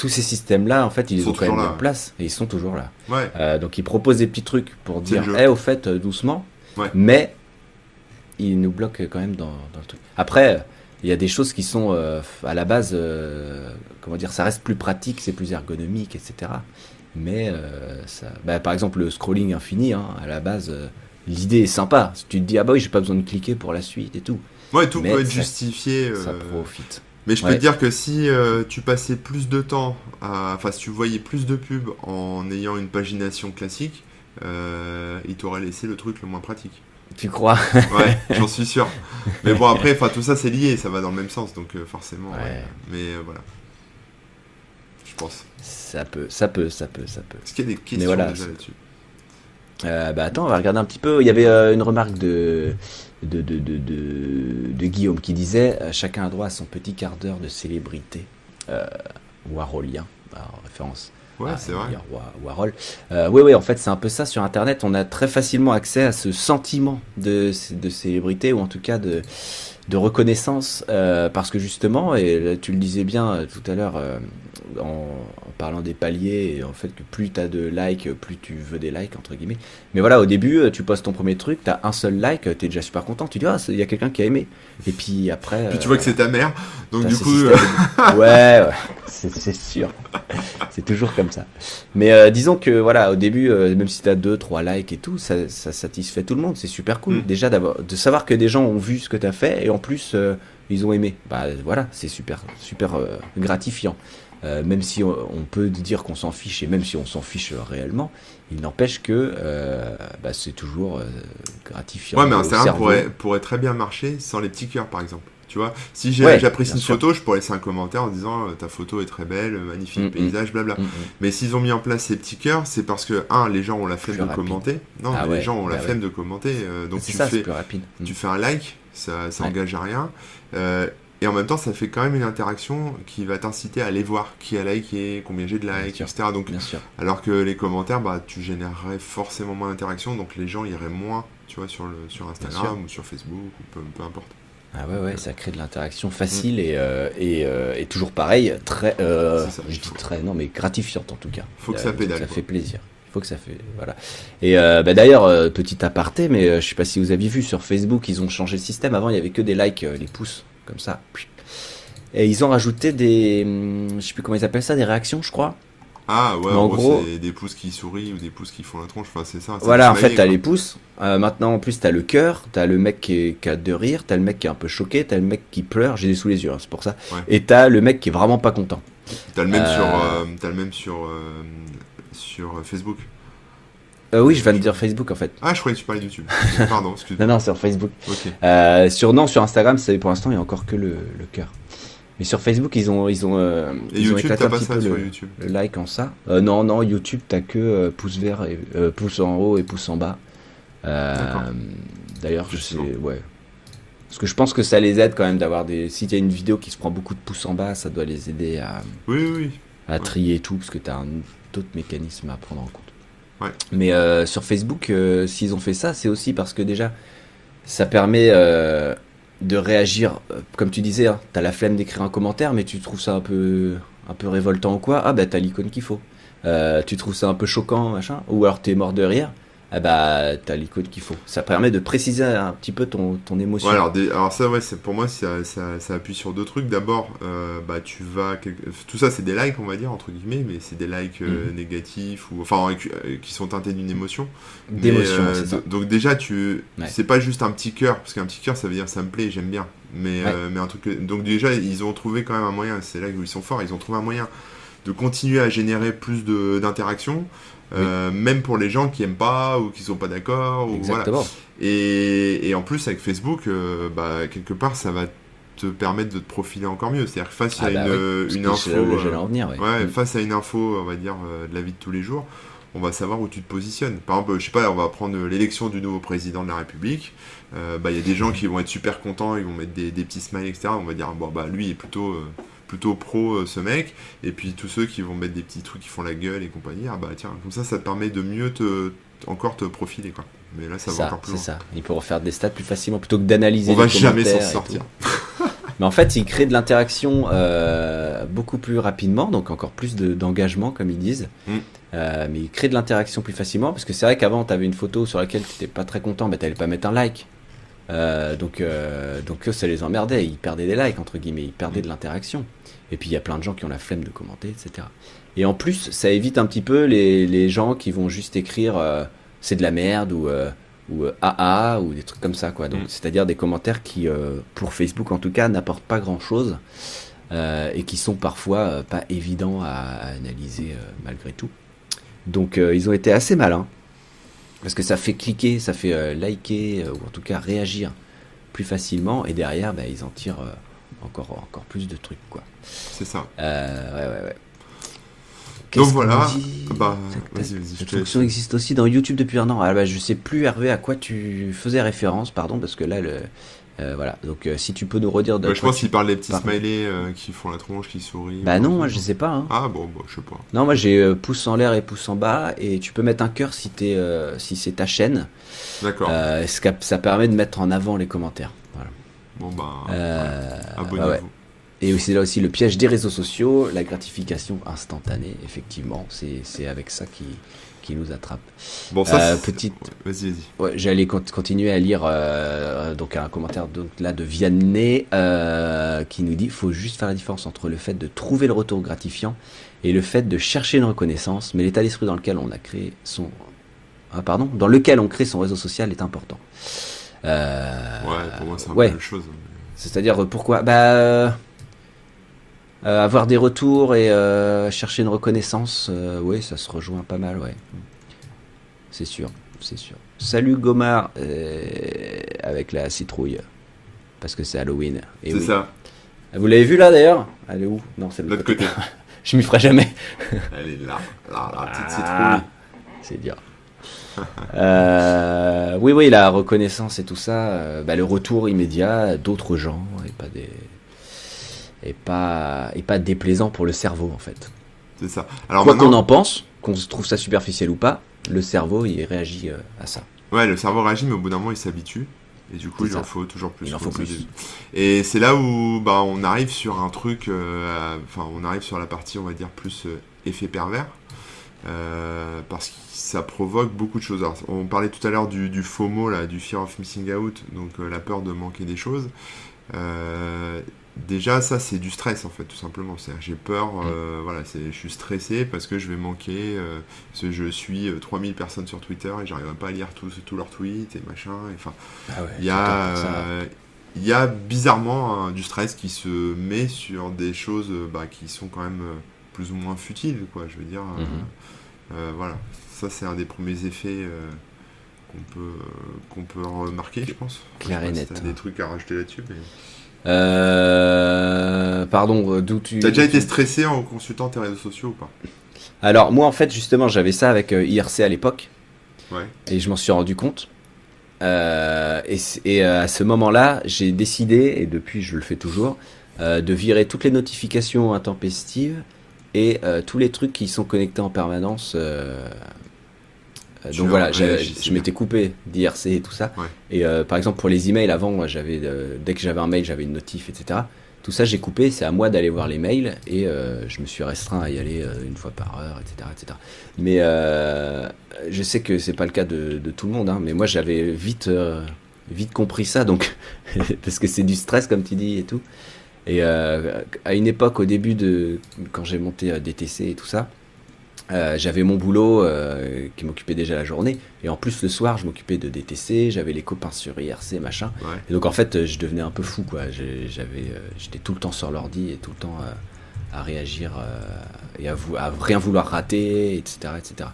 tous ces systèmes-là, en fait, ils, ont quand même en place et ils sont toujours là. Euh, donc ils proposent des petits trucs pour dire, eh, au fait, euh, doucement, mais ils nous bloquent quand même dans, le truc. Après, il y a des choses qui sont euh, à la base, comment dire, ça reste plus pratique, c'est plus ergonomique, etc. Mais ça, bah, par exemple, le scrolling infini, hein, à la base, l'idée est sympa. Tu te dis, ah bah oui, j'ai pas besoin de cliquer pour la suite et tout. Ouais, tout peut être justifié. Ça profite. Mais je peux te dire que si euh, tu passais plus de temps, à... enfin si tu voyais plus de pubs en ayant une pagination classique, euh, il t'aurait laissé le truc le moins pratique. Tu crois? Ouais, j'en suis sûr. Mais bon après, enfin tout ça c'est lié, ça va dans le même sens, donc euh, forcément. Mais voilà, je pense. Ça peut, ça peut, ça peut, ça peut. Est-ce qu'il y a des questions déjà là-dessus? Bah attends, on va regarder un petit peu. Il y avait une remarque de de, de, de, de, Guillaume qui disait euh, Chacun a droit à son petit quart d'heure de célébrité. Euh, Warholien, en référence. Ouais, c'est vrai. Warhol. Euh, oui, oui, en fait, c'est un peu ça sur Internet. On a très facilement accès à ce sentiment de, de célébrité, ou en tout cas de, de reconnaissance euh, parce que justement et là, tu le disais bien euh, tout à l'heure en, en parlant des paliers et en fait que plus tu as de likes plus tu veux des likes entre guillemets mais voilà au début euh, tu postes ton premier truc tu as un seul like tu es déjà super content tu dis ah il y a quelqu'un qui a aimé et puis après Puis tu euh, vois que c'est ta mère, donc T'as du coup, de- ouais, ouais, c'est sûr. c'est toujours comme ça. Mais euh, disons que voilà, au début, euh, même si t'as deux, trois likes et tout, ça, ça satisfait tout le monde. C'est super cool. Mm. Déjà de savoir que des gens ont vu ce que t'as fait et en plus euh, ils ont aimé. Bah voilà, c'est super, super euh, gratifiant. Euh, même si on, on peut dire qu'on s'en fiche et même si on s'en fiche réellement, il n'empêche que euh, bah, c'est toujours euh, gratifiant. Ouais, mais Instagram pourrait, pourrait très bien marcher sans les petits cœurs, par exemple. Tu vois, si j'ai- Ouais, j'apprécie bien une sûr. photo, je pourrais laisser un commentaire en disant ta photo est très belle, magnifique Mm, mm. paysage, blabla. Mm. Mais s'ils ont mis en place ces petits cœurs, c'est parce que un, les gens ont la flemme de rapide. commenter. Non, Ah mais ouais, les gens ont la bah flemme de commenter. donc tu ça, fais, plus rapide. Tu fais un like, ça, ça Ouais. engage à rien. Euh, et en même temps, ça fait quand même une interaction qui va t'inciter à aller voir qui a liké, combien j'ai de likes, etc. Donc, Bien sûr. alors que les commentaires, bah, tu générerais forcément moins d'interaction, donc les gens iraient moins, tu vois, sur, le, sur Instagram ou sur Facebook ou peu, peu importe. Ah ouais, ouais, ça crée de l'interaction facile et, euh, et, euh, et toujours pareil, très, euh, ça, je dis très, non mais gratifiante en tout cas. Faut que ça pédale, Ça quoi. fait plaisir. Il faut que ça fait, voilà. Et bah, d'ailleurs, petit aparté, mais je sais pas si vous aviez vu sur Facebook, ils ont changé le système. Avant, il y avait que des likes, les pouces, comme ça. Et ils ont rajouté des, hum, je sais plus comment ils appellent ça, des réactions, je crois. Ah ouais, Mais en en gros, c'est des pouces qui sourient ou des pouces qui font la tronche, enfin c'est ça. Voilà, en fait, t'as les pouces. Euh, maintenant, en plus, t'as le cœur, t'as le mec qui, est, qui a de rire, t'as le mec qui est un peu choqué, t'as le mec qui pleure. J'ai des sous les yeux, hein, c'est pour ça. Ouais. Et t'as le mec qui est vraiment pas content. T'as le même Euh, sur, euh, t'as le même sur, euh, sur Facebook. Euh, oui, je viens de dire Facebook en fait. Ah, je croyais que tu parlais de YouTube. Pardon, excuse. Non, non, sur Facebook. Ok. Euh, sur non, sur Instagram, c'est pour l'instant, il y a encore que le, le cœur. Mais sur Facebook, ils ont, ils ont, euh, Et ils ont YouTube, éclaté t'as un pas petit ça peu sur le, YouTube. le like en ça. Non, non, YouTube, t'as que pouce vert, et, pouce en haut et pouce en bas. D'ailleurs, je sais, ouais. Parce que je pense que ça les aide quand même d'avoir des. Si t'as une vidéo qui se prend beaucoup de pouces en bas, ça doit les aider à, Oui, oui, à Ouais. trier et tout, parce que tu as un autre mécanisme à prendre en compte. Mais euh, sur Facebook, euh, s'ils ont fait ça, c'est aussi parce que déjà, ça permet euh, de réagir, comme tu disais, hein, t'as la flemme d'écrire un commentaire, mais tu trouves ça un peu, un peu révoltant ou quoi, ah bah t'as l'icône qu'il faut. Tu trouves ça un peu choquant, machin, ou alors t'es mort de rire, ah bah t'as l'icône qu'il faut. Ça permet de préciser un petit peu ton, ton émotion. Ouais, alors, des- alors ça, ouais, pour moi, ça, ça, ça appuie sur deux trucs. D'abord, euh, bah, tu vas, quelque- tout ça, c'est des likes, on va dire entre guillemets, mais c'est des likes euh, Mhm. négatifs ou enfin qui, euh, qui sont teintés d'une émotion. D'émotion, euh, Donc déjà, tu, Ouais. c'est pas juste un petit cœur, parce qu'un petit cœur, ça veut dire ça me plaît, j'aime bien. Mais, Ouais. euh, mais un truc, donc déjà, ils ont trouvé quand même un moyen. C'est là où ils sont forts. Ils ont trouvé un moyen de continuer à générer plus d'interactions. Euh, même pour les gens qui aiment pas ou qui sont pas d'accord voilà. Et, et en plus, avec Facebook, euh, bah, quelque part, ça va te permettre de te profiler encore mieux. C'est-à-dire face Ah à bah une, oui, info, euh, en venir, ouais. ouais, Mm. face à une info, on va dire, de la vie de tous les jours, on va savoir où tu te positionnes. Par exemple, je sais pas, on va prendre l'élection du nouveau président de la République. Euh, bah, il y a des gens qui vont être super contents, ils vont mettre des, des petits smiles, etc. On va dire, bon, bah, lui est plutôt, euh, plutôt pro, euh, ce mec. Et puis tous ceux qui vont mettre des petits trucs qui font la gueule et compagnie, ah bah tiens, comme ça, ça te permet de mieux te, encore te profiler, quoi. Mais là, ça C'est va ça, encore plus c'est ça. Ils pourront faire des stats plus facilement plutôt que d'analyser. On va jamais s'en sortir. Mais en fait, ils créent de l'interaction euh, beaucoup plus rapidement, donc encore plus de- d'engagement, comme ils disent. Mm. Euh, mais ils créent de l'interaction plus facilement, parce que c'est vrai qu'avant, tu avais une photo sur laquelle tu n'étais pas très content, mais tu n'allais pas mettre un like. Euh, donc, donc ça les emmerdait. Ils perdaient des likes, entre guillemets. Ils perdaient de l'interaction. Et puis, il y a plein de gens qui ont la flemme de commenter, etc. Et en plus, ça évite un petit peu les, les gens qui vont juste écrire euh, c'est de la merde ou, euh, ou euh, AA ou des trucs comme ça, quoi. Donc, Mm. c'est-à-dire des commentaires qui, pour Facebook en tout cas, n'apportent pas grand-chose et qui sont parfois pas évidents à, à analyser malgré tout. Donc, ils ont été assez malins parce que ça fait cliquer, ça fait liker ou en tout cas réagir plus facilement et derrière, bah, ils en tirent encore, encore plus de trucs, quoi. C'est ça. Euh, ouais, ouais, ouais. Donc voilà. dit Bah, vas-y, vas-y, Cette te laisse. fonction existe aussi dans YouTube depuis un an. Ah bah, je sais plus Hervé à quoi tu faisais référence, pardon, parce que là, le, euh, voilà. Donc euh, si tu peux nous redire de Ouais, je pense tu- qu'il parle des petits Pardon. smileys euh, qui font la tronche, qui sourient. Bah non, moi je sais pas. Hein. Ah bon, bah, je sais pas. Non, moi j'ai pouce en l'air et pouce en bas, et tu peux mettre un cœur si t'es, si c'est ta chaîne. D'accord. Ça permet de mettre en avant les commentaires. Bon, bah, Euh, abonnez-vous. ouais, ouais. Et aussi là aussi le piège des réseaux sociaux, la gratification instantanée, effectivement, c'est c'est avec ça qui, qui nous attrape. Bon, ça, Euh, c'est- petite- ouais, Vas-y, vas-y. Ouais, J'allais con- continuer à lire euh, donc un commentaire donc là de Vianney euh, qui nous dit faut juste faire la différence entre le fait de trouver le retour gratifiant et le fait de chercher une reconnaissance, mais l'état d'esprit dans lequel on a créé son ah, pardon dans lequel on crée son réseau social est important. Euh, Ouais, pour moi, c'est un ouais. peu la même chose. c'est-à-dire euh, pourquoi? Bah euh, avoir des retours et chercher une reconnaissance, oui, ça se rejoint pas mal, ouais. C'est sûr, c'est sûr. Salut Gomard avec la citrouille parce que c'est Halloween. C'est oui. ça, Vous l'avez vu là d'ailleurs? Elle est où? Non, c'est de de l'autre côté. Je m'y ferai jamais. Elle est là, là, la petite Ah, citrouille. C'est dur. Euh, oui, oui, la reconnaissance et tout ça, euh, bah, le retour immédiat d'autres gens et pas des et pas et pas déplaisant pour le cerveau en fait. C'est ça. Alors Quoi qu'on en pense, qu'on trouve ça superficiel ou pas, le cerveau il réagit euh, à ça. ouais, le cerveau réagit, mais au bout d'un moment, il s'habitue. Et du coup, il en faut toujours plus. Il en comme faut ça, plus. j'ai- Et c'est là où bah, on arrive sur un truc, euh, à- enfin, on arrive sur la partie, on va dire, plus euh, effet pervers. Euh, parce que ça provoque beaucoup de choses. Alors, on parlait tout à l'heure du, du FOMO, là, du Fear of Missing Out, donc euh, la peur de manquer des choses. Euh, déjà, ça, c'est du stress, en fait, tout simplement. C'est-à-dire, J'ai peur, euh, voilà, je suis stressé parce que je vais manquer, parce que je suis euh, 3000 personnes sur Twitter et j'arriverai pas à lire tous tous leurs tweets et machin. Enfin, Ah ouais, il y a, il y a bizarrement hein, du stress qui se met sur des choses bah, qui sont quand même plus ou moins futiles, quoi. Je veux dire, euh, Mhm. euh, voilà. Ça, c'est un des premiers effets euh, qu'on peut, qu'on peut remarquer, je pense. Clair et net. des trucs à rajouter là-dessus. Mais... Euh, pardon, euh, d'où tu T'as déjà été stressé en consultant tes réseaux sociaux ou pas? Alors moi en fait justement j'avais ça avec euh, IRC à l'époque. Ouais. et je m'en suis rendu compte. Euh, et euh, à ce moment-là, j'ai décidé, et depuis je le fais toujours, euh, de virer toutes les notifications intempestives et euh, tous les trucs qui sont connectés en permanence. Euh, donc voilà, je m'étais coupé d'IRC et tout ça. Ouais. Et euh, par exemple pour les emails, avant, moi, j'avais euh, dès que j'avais un mail, j'avais une notif, etc. Tout ça, j'ai coupé. C'est à moi d'aller voir les mails et euh, je me suis restreint à y aller une fois par heure, etc., etc. Mais je sais que c'est pas le cas de, de tout le monde, hein, mais moi j'avais vite, vite compris ça, donc parce que c'est du stress comme tu dis et tout. Et à une époque, au début de quand j'ai monté DTC et tout ça, euh, j'avais mon boulot euh, qui m'occupait déjà la journée, et en plus le soir, je m'occupais de DTC, j'avais les copains sur IRC, machin. Ouais. Et donc en fait, je devenais un peu fou, quoi. J'avais, euh, j'étais tout le temps sur l'ordi et tout le temps euh, à réagir euh, et à, vou- à rien vouloir rater, etc., etc.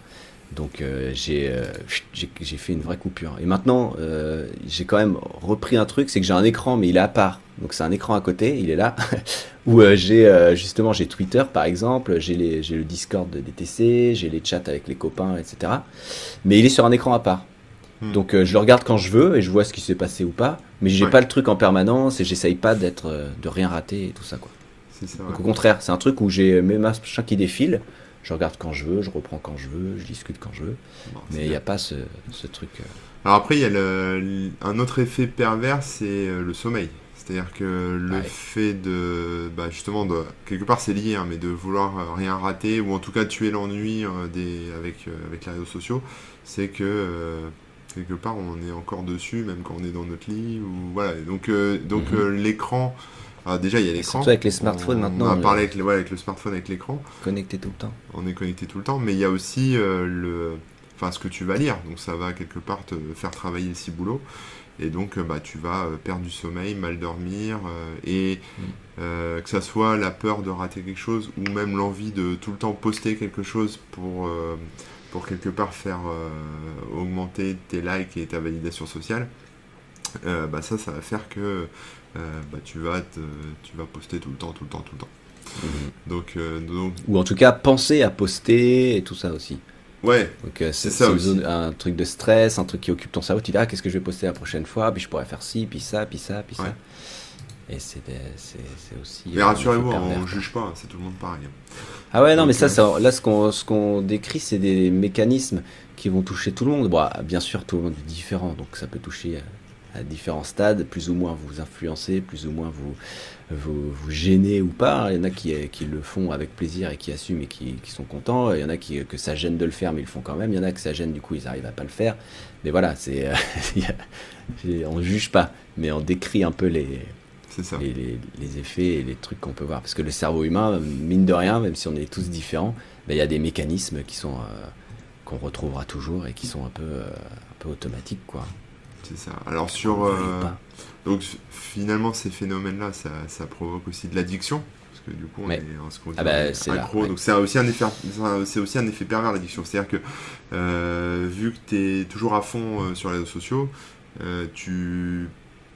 Donc euh, j'ai, euh, j'ai, fait une vraie coupure. Et maintenant, euh, j'ai quand même repris un truc, c'est que j'ai un écran, mais il est à part. Donc c'est un écran à côté, il est là, où j'ai justement j'ai Twitter par exemple, j'ai, le Discord de DTC, j'ai les chats avec les copains, etc. Mais il est sur un écran à part. Hmm. Donc je le regarde quand je veux et je vois ce qui s'est passé ou pas, mais j'ai Ouais. pas le truc en permanence et j'essaye pas d'être de rien rater et tout ça quoi. Donc au contraire, c'est un truc où j'ai mes machins qui défilent, je regarde quand je veux, je reprends quand je veux, je discute quand je veux, Bon, mais il n'y a pas ce, ce truc. euh, Alors après, il y a le- un autre effet pervers, c'est euh, le sommeil. C'est-à-dire que le Ouais. fait de, bah justement, de, quelque part c'est lié, hein, mais de vouloir euh, rien rater, ou en tout cas tuer l'ennui des, avec, avec les réseaux sociaux, c'est que euh, quelque part on est encore dessus, même quand on est dans notre lit, ou voilà. Et Donc, euh, donc Mhm. euh, l'écran, alors déjà il y a l'écran. Surtout avec les smartphones On- maintenant, On a le- parlé avec, le- ouais, avec le smartphone, avec l'écran connecté tout le temps. on est connecté tout le temps, mais il y a aussi euh, le, enfin ce que tu vas lire, donc ça va quelque part te faire travailler le ciboulot, et donc euh, bah tu vas euh, perdre du sommeil, mal dormir, euh, et Mm. euh, que ça soit la peur de rater quelque chose ou même l'envie de tout le temps poster quelque chose pour euh, pour quelque part faire euh, augmenter tes likes et ta validation sociale, euh, bah ça ça va faire que euh, bah, tu vas te, tu vas poster tout le temps, tout le temps, tout le temps. Donc, euh, donc Ou en tout cas penser à poster et tout ça aussi. ouais, Donc euh, c'est ça aussi. un truc de stress, un truc qui occupe ton cerveau. Tu dis ah qu'est-ce que je vais poster la prochaine fois, puis je pourrais faire ci, puis ça, puis ça, puis Ouais. ça. Et c'est aussi. Mais rassurez-vous, on quoi. juge pas, c'est tout le monde pareil. Ah ouais, non, mais ça, ça- là, ce qu'on ce qu'on décrit, c'est des mécanismes qui vont toucher tout le monde. Bon, bien sûr, tout le monde est différent, donc ça peut toucher à différents stades, plus ou moins vous influencer, plus ou moins vous, vous, vous gêner ou pas. Il y en a qui, qui le font avec plaisir et qui assument et qui, qui sont contents. Il y en a qui, que ça gêne de le faire, mais ils le font quand même. Il y en a que ça gêne, du coup, ils arrivent à pas le faire. Mais voilà, c'est, on juge pas, mais on décrit un peu les, ça. Les, les, effets et les trucs qu'on peut voir. Parce que le cerveau humain, mine de rien, même si on est tous différents, ben, il y a des mécanismes qui sont euh, qu'on retrouvera toujours et qui sont un peu, euh, un peu automatiques, quoi. C'est ça. Alors sur euh, donc finalement ces phénomènes-là, ça, ça, provoque aussi de l'addiction parce que du coup on est en ce qu'on ah bah, accro. Donc c'est aussi un effet, c'est aussi un effet pervers l'addiction. C'est-à-dire que vu que tu es toujours à fond sur les réseaux sociaux, tu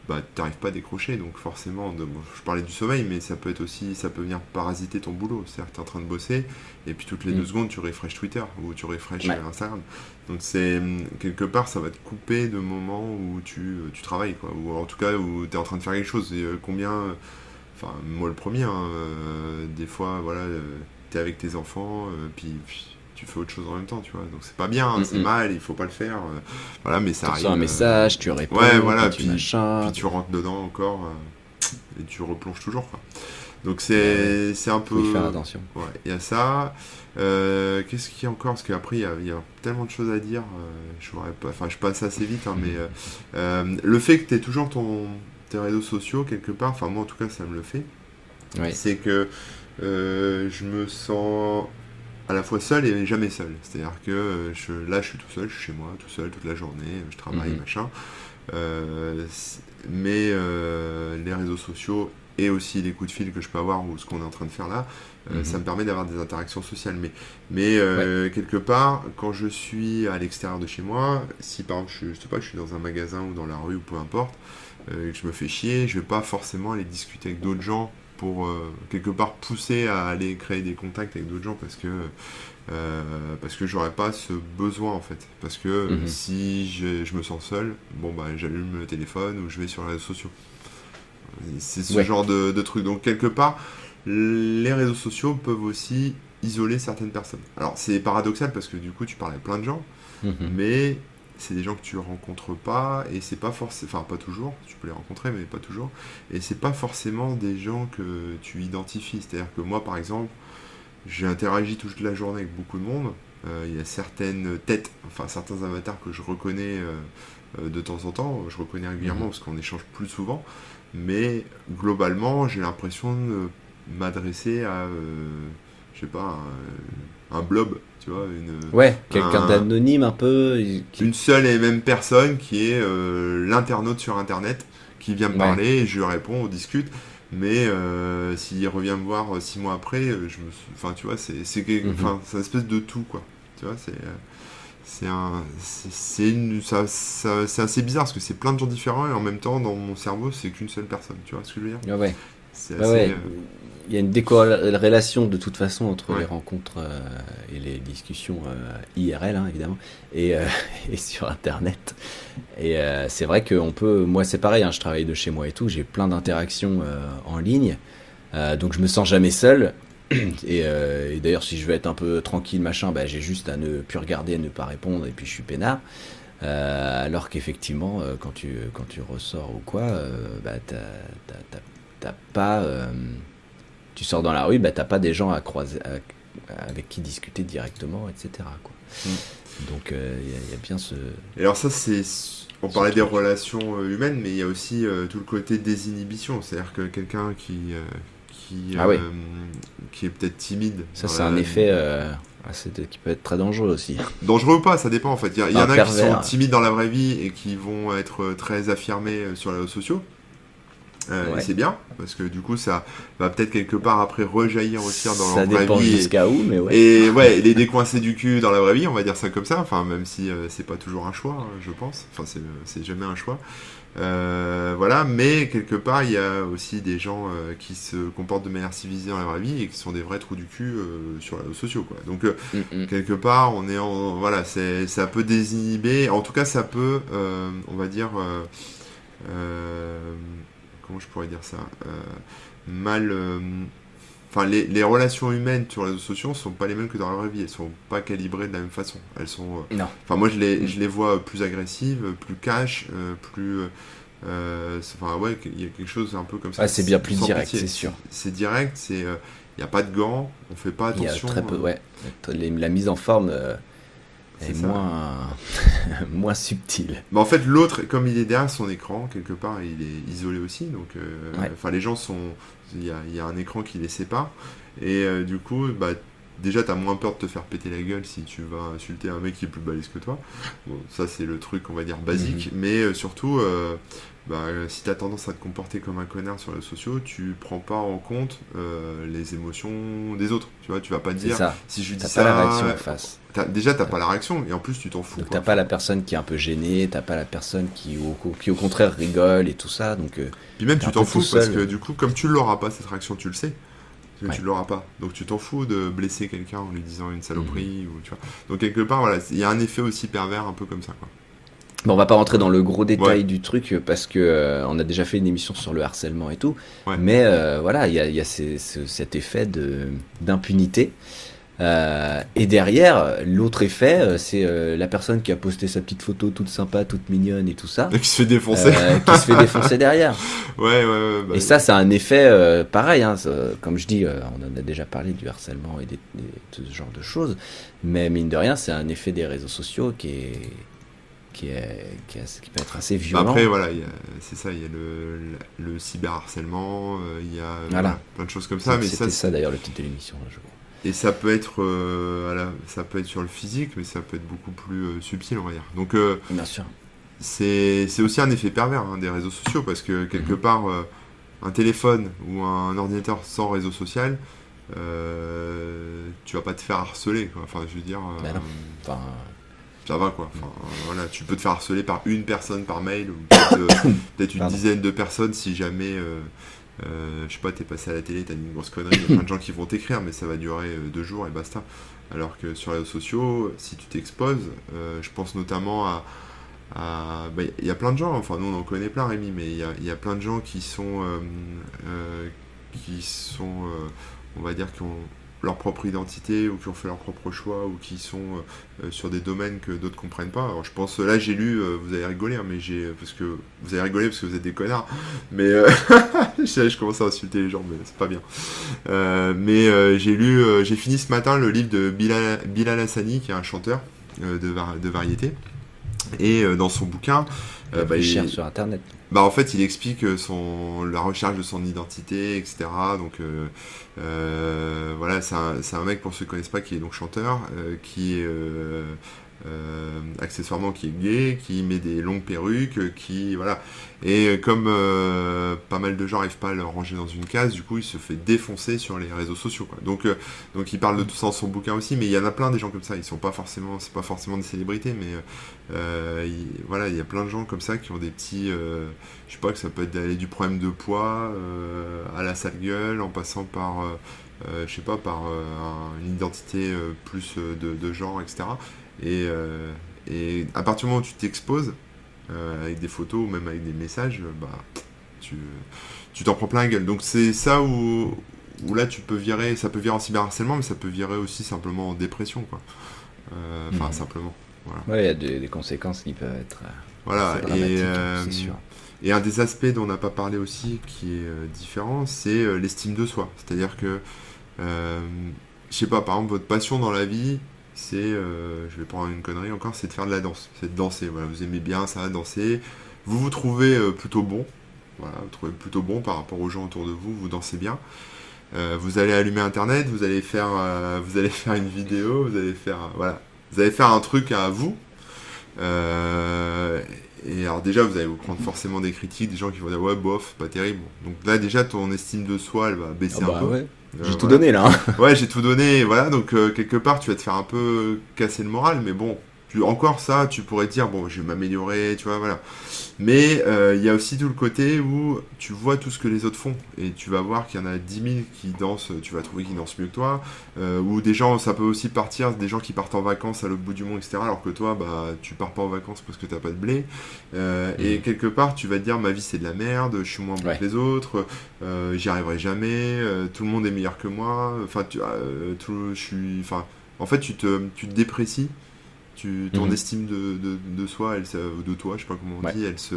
bah, t'arrives pas à décrocher. Donc forcément, je parlais du sommeil, mais ça peut être aussi, ça peut venir parasiter ton boulot. C'est-à-dire que tu es en train de bosser, et puis toutes les deux mm. secondes, tu refreshes Twitter ou tu refreshes Instagram. Donc c'est hum, quelque part, ça va te couper de moments où tu, euh, tu travailles, quoi. Ou en tout cas, où tu es en train de faire quelque chose. Et euh, combien, enfin, moi le premier, hein, euh, des fois, voilà, tu es avec tes enfants, puis tu fais autre chose en même temps, tu vois. Donc c'est pas bien, hein, c'est mal, il faut pas le faire. Euh, voilà, mais ça arrive. un euh, message, tu réponds, ouais, voilà, puis, puis tu rentres dedans encore euh, et tu replonges toujours. Quoi. Donc c'est un peu. Faut y faire attention. Ouais, il y a ça. Qu'est-ce qu'il y a encore? Parce qu'après, il y, a, tellement de choses à dire. je pas, enfin, je passe assez vite, hein, mais le fait que tu aies toujours ton, tes réseaux sociaux quelque part, enfin, moi en tout cas, ça me le fait. Ouais. C'est que je me sens à la fois seul et jamais seul. C'est-à-dire que euh, je, là, je suis tout seul, je suis chez moi, tout seul toute la journée, je travaille, mhm. machin. Euh, mais euh, les réseaux sociaux et aussi les coups de fil que je peux avoir ou ce qu'on est en train de faire là, mhm. ça me permet d'avoir des interactions sociales. Mais, mais quelque part, quand je suis à l'extérieur de chez moi, si par exemple je, je, sais pas, je suis dans un magasin ou dans la rue ou peu importe, et que je me fais chier, je vais pas forcément aller discuter avec d'autres gens pour euh, quelque part pousser à aller créer des contacts avec d'autres gens parce que euh, parce que j'aurais pas ce besoin en fait. Parce que mhm. si je, me sens seul bon bah j'allume le téléphone ou je vais sur les réseaux sociaux. C'est ce genre de, de truc. Donc quelque part les réseaux sociaux peuvent aussi isoler certaines personnes. Alors c'est paradoxal parce que du coup tu parles à plein de gens mhm. mais c'est des gens que tu rencontres pas et c'est pas forcément enfin pas toujours tu peux les rencontrer mais pas toujours et c'est pas forcément des gens que tu identifies c'est à dire que moi par exemple j'ai interagi toute la journée avec beaucoup de monde euh, il y a certaines têtes enfin certains avatars que je reconnais euh, euh, de temps en temps je reconnais régulièrement mhm. parce qu'on échange plus souvent mais globalement j'ai l'impression de m'adresser à je sais pas un blob tu vois, une, ouais, quelqu'un d'anonyme un peu. Une seule et même personne qui est euh, l'internaute sur Internet qui vient me parler et je lui réponds, on discute. Mais euh, s'il revient me voir euh, six mois après, je me, enfin tu vois, c'est c'est mhm. enfin c'est une espèce de tout quoi. Tu vois, c'est c'est un c'est une ça, c'est assez bizarre parce que c'est plein de gens différents et en même temps dans mon cerveau c'est qu'une seule personne. Tu vois ce que je veux dire? Ouais. C'est assez il y a une décorrélation de toute façon entre les rencontres euh, et les discussions euh, IRL, hein, évidemment, et, euh, et, sur Internet. Et c'est vrai qu'on peut, moi c'est pareil, hein, je travaille de chez moi et tout, j'ai plein d'interactions en ligne, donc je me sens jamais seul. Et, et d'ailleurs, si je veux être un peu tranquille, machin, bah, j'ai juste à ne plus regarder, à ne pas répondre, et puis je suis peinard. alors qu'effectivement, quand tu quand tu ressors ou quoi, bah t'as pas tu sors dans la rue, bah, t'as pas des gens à croiser, avec qui discuter directement, etc. Quoi. Mm. Donc il euh, y, a bien ce. Et alors ça, c'est. On parlait des relations euh, humaines, mais il y a aussi euh, tout le côté désinhibition. C'est-à-dire que quelqu'un qui, qui, ah qui est peut-être timide. Ça, c'est un effet qui peut être très dangereux aussi. Dangereux ou pas, ça dépend en fait. Il y, en a qui sont timides dans la vraie vie et qui vont être très affirmés sur les réseaux sociaux. Euh, c'est bien, parce que du coup, ça va peut-être quelque part après rejaillir aussi dans la vraie vie. jusqu'à où, mais ouais. Et ouais, les décoincer du cul dans la vraie vie, on va dire ça comme ça. Enfin, même si euh, c'est pas toujours un choix, hein, je pense. Enfin, c'est jamais un choix. Euh, voilà, mais quelque part, il y a aussi des gens qui se comportent de manière civilisée dans la vraie vie et qui sont des vrais trous du cul sur les réseaux sociaux, quoi. Donc, mm, mm. quelque part, on est en. Voilà, ça peut désinhiber. En tout cas, ça peut, on va dire je pourrais dire ça euh, Mal. Euh, enfin, les, relations humaines sur les réseaux sociaux sont pas les mêmes que dans la vraie vie. Elles sont pas calibrées de la même façon. Elles sont. Euh, non. Enfin, moi, je les, je les vois plus agressives, plus cash, plus enfin ouais, il y a quelque chose un peu comme ça. Ah, c'est bien plus direct, c'est sûr. C'est direct, c'est il n'y a pas de gants, on fait pas attention. Il y a très peu, ouais. La mise en forme est, moins, moins subtil. Mais en fait, l'autre, comme il est derrière son écran, quelque part, il est isolé aussi. Donc, enfin, les gens sont. Il y a, y a, un écran qui les sépare. Et du coup, bah, déjà t'as moins peur de te faire péter la gueule si tu vas insulter un mec qui est plus balèze que toi. Bon, ça c'est le truc on va dire basique, mhm. mais euh, surtout euh, bah, si t'as tendance à te comporter comme un connard sur les sociaux, tu prends pas en compte euh, les émotions des autres. Tu vois, tu vas pas dire si je dis ça. Pas la réaction en face. déjà t'as pas la réaction et en plus tu t'en fous. Donc t'as pas la personne qui est un peu gênée, t'as pas la personne qui au, qui au contraire rigole et tout ça. Donc. Puis même tu t'en fous parce que du coup comme tu l'auras pas cette réaction, tu le sais que tu l'auras pas. Donc tu t'en fous de blesser quelqu'un en lui disant une saloperie mhm. ou tu vois. Donc quelque part voilà, il y a un effet aussi pervers un peu comme ça quoi. Bon, on va pas rentrer dans le gros détail du truc parce que euh, on a déjà fait une émission sur le harcèlement et tout. Mais euh, voilà, il y a, y a cet effet d'impunité. Euh, et derrière, l'autre effet, euh, c'est euh, la personne qui a posté sa petite photo toute sympa, toute mignonne et tout ça. Et qui se fait défoncer. qui se fait défoncer derrière. Ouais, ouais, ouais. Bah et ça, c'est un effet pareil. Hein, comme je dis, on en a déjà parlé du harcèlement et de ce genre de choses. Mais mine de rien, c'est un effet des réseaux sociaux qui est. Qui, est, qui, peut être assez violent. Après, voilà, c'est ça, il y a le, le, cyberharcèlement, il y a plein de choses comme ça. C'était ça, d'ailleurs le titre de l'émission, je crois. Et ça peut être, euh, ça peut être sur le physique, mais ça peut être beaucoup plus euh, subtil, on va dire. Donc, euh, bien sûr. C'est aussi un effet pervers hein, des réseaux sociaux parce que quelque mhm. part, un téléphone ou un ordinateur sans réseau social, tu vas pas te faire harceler. Quoi. Enfin, je veux dire. Ben enfin... Ça va quoi. Enfin, voilà, tu peux te faire harceler par une personne par mail ou peut-être une dizaine de personnes si jamais euh, je sais pas, t'es passé à la télé, t'as dit une grosse connerie, il y a plein de gens qui vont t'écrire, mais ça va durer euh, deux jours et basta. Alors que sur les réseaux sociaux, si tu t'exposes, euh, je pense notamment à. Bah, il y a plein de gens, enfin nous on en connaît plein Rémi, mais il y a, plein de gens qui sont. qui sont. on va dire, qui ont leur propre identité ou qui ont fait leur propre choix ou qui sont euh, euh, sur des domaines que d'autres comprennent pas. Alors je pense là j'ai lu, euh, vous allez rigoler, hein, mais j'ai parce que vous allez rigoler parce que vous êtes des connards, mais je, je, commence à insulter les gens, mais c'est pas bien. mais j'ai lu, j'ai fini ce matin le livre de Bilal, Bilal Hassani qui est un chanteur de, de variété et dans son bouquin, bah, il cherche sur internet. Bah en fait, il explique son la recherche de son identité, etc. Donc euh, euh, voilà, c'est un, mec pour ceux qui connaissent pas qui est donc chanteur, euh, qui est euh, accessoirement qui est gay, qui met des longues perruques, qui voilà. Et comme euh, pas mal de gens n'arrivent pas à le ranger dans une case, du coup il se fait défoncer sur les réseaux sociaux. Euh, donc il parle de tout ça dans son bouquin aussi, mais il y en a plein des gens comme ça. Ils sont pas forcément, c'est pas forcément des célébrités, mais voilà, il y a plein de gens comme ça qui ont des petits, je sais pas que ça peut être d'aller du problème de poids à la sale gueule, en passant par je sais pas, par une identité plus de, genre, etc. Et, euh, et à partir du moment où tu t'exposes, euh, avec des photos ou même avec des messages, bah, tu tu t'en prends plein la gueule. Donc c'est ça où, où là tu peux virer, ça peut virer en cyberharcèlement, mais ça peut virer aussi simplement en dépression, quoi. Euh, enfin, mhm. simplement. Voilà. Ouais, il y a des, conséquences qui peuvent être. Voilà, et, sûr. et un des aspects dont on n'a pas parlé aussi qui est différent, c'est l'estime de soi. C'est-à-dire que, je sais pas, par exemple, votre passion dans la vie, c'est, euh, je vais prendre une connerie encore, c'est de faire de la danse, c'est de danser. Voilà, vous aimez bien ça, danser. Vous vous trouvez euh, plutôt bon, voilà, vous trouvez plutôt bon par rapport aux gens autour de vous, vous dansez bien. Euh, vous allez allumer Internet, vous allez faire, vous allez faire une vidéo, vous allez faire, voilà, vous allez faire un truc à vous. et alors déjà, vous allez vous prendre forcément des critiques, des gens qui vont dire ouais bof, pas terrible. Donc là déjà, ton estime de soi, elle va baisser ah un bah peu. J'ai tout donné là. Hein. ouais, j'ai tout donné, voilà, donc euh, quelque part tu vas te faire un peu casser le moral, mais bon, tu, encore ça, tu pourrais dire, bon, je vais m'améliorer, tu vois, voilà. Mais euh, il y a aussi tout le côté où tu vois tout ce que les autres font, et tu vas voir qu'il y en a 10 000 qui dansent, tu vas trouver qu'ils dansent mieux que toi, euh, ou des gens, ça peut aussi partir, des gens qui partent en vacances à l'autre bout du monde, etc., alors que toi, bah, tu pars pas en vacances parce que t'as pas de blé, et mm. quelque part, tu vas te dire, ma vie c'est de la merde, je suis moins bon que les autres, j'y arriverai jamais, tout le monde est meilleur que moi, enfin, tu, tout, je suis, enfin, en fait, tu te, tu te déprécies Tu, ton Mhm. estime de, de, de soi, elle, de toi, je sais pas comment on Ouais. dit, elle se,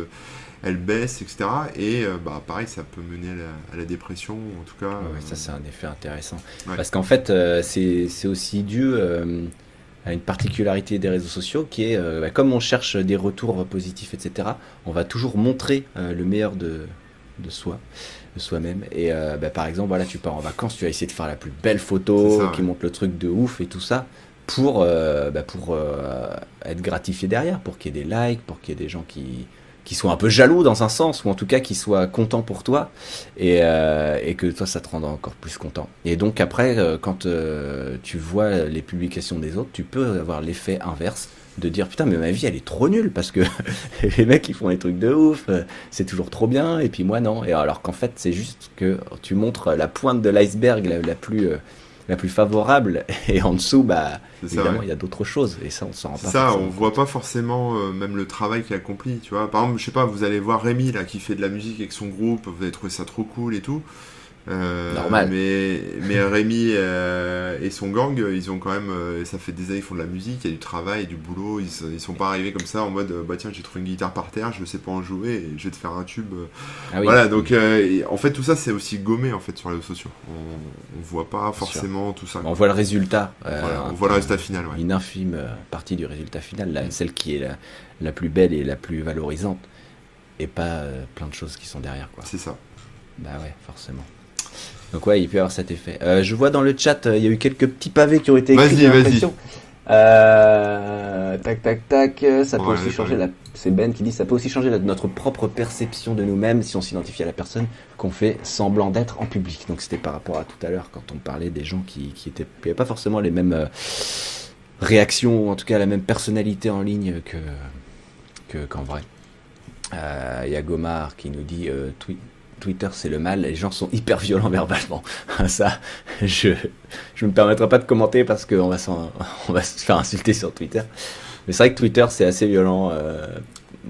elle baisse, etc. Et euh, bah pareil, ça peut mener à la, à la dépression, en tout cas. Ouais, euh, ça c'est un effet intéressant. Ouais. Parce qu'en fait, euh, c'est aussi dû euh, à une particularité des réseaux sociaux qui est, bah, comme on cherche des retours positifs, etc., on va toujours montrer le meilleur de, de soi, de soi-même. Et bah, par exemple, voilà, tu pars en vacances, tu vas essayer de faire la plus belle photo ça, qui montre le truc de ouf et tout ça pour, euh, bah, pour euh, être gratifié derrière, pour qu'il y ait des likes, pour qu'il y ait des gens qui qui soient un peu jaloux dans un sens, ou en tout cas qui soient contents pour toi, et, euh, et que toi ça te rende encore plus content. Et donc après, quand tu vois les publications des autres, tu peux avoir l'effet inverse de dire putain mais ma vie elle est trop nulle parce que les mecs ils font des trucs de ouf, c'est toujours trop bien et puis moi non. Et alors qu'en fait c'est juste que tu montres la pointe de l'iceberg la, plus la plus favorable et en dessous bah ça, évidemment ouais. il y a d'autres choses et ça on s'en rend pas. ça, forcément on voit pas forcément euh, même le travail qu'il accomplit, tu vois. Par exemple, je sais pas, vous allez voir Rémi là qui fait de la musique avec son groupe, vous allez trouver ça trop cool et tout. Euh, Normal. Mais, mais Rémi euh, et son gang, euh, ils ont quand même, euh, ça fait des années qu'ils font de la musique, il y a du travail, du boulot, ils, ils sont pas arrivés comme ça en mode, bah tiens, j'ai trouvé une guitare par terre, je sais pas en jouer, et je vais te faire un tube. Ah oui. Voilà, donc en fait tout ça c'est aussi gommé en fait sur les réseaux sociaux. On, on voit pas forcément tout ça. On voit le résultat. Voilà, on voit le résultat final, ouais. Une infime partie du résultat final, celle qui est la, la plus belle et la plus valorisante, et pas plein de choses qui sont derrière. Quoi. C'est ça. Bah ouais, forcément. Donc ouais, il peut y avoir cet effet. Euh, je vois dans le chat, euh, il y a eu quelques petits pavés qui ont été écrits. Vas-y, vas-y. Euh, tac, tac, tac. Ça peut Ouais, aussi changer la. C'est Ben qui dit ça peut aussi changer la- notre propre perception de nous-mêmes si on s'identifie à la personne qu'on fait semblant d'être en public. Donc c'était par rapport à tout à l'heure quand on parlait des gens qui qui étaient qui avaient pas forcément les mêmes euh, réactions ou en tout cas la même personnalité en ligne que que qu'en vrai. Il y a Gomar qui nous dit Twi- Twitter c'est le mal, les gens sont hyper violents verbalement. Ça, je je me permettrai pas de commenter parce qu'on va on va se faire insulter sur Twitter. Mais c'est vrai que Twitter c'est assez violent. euh,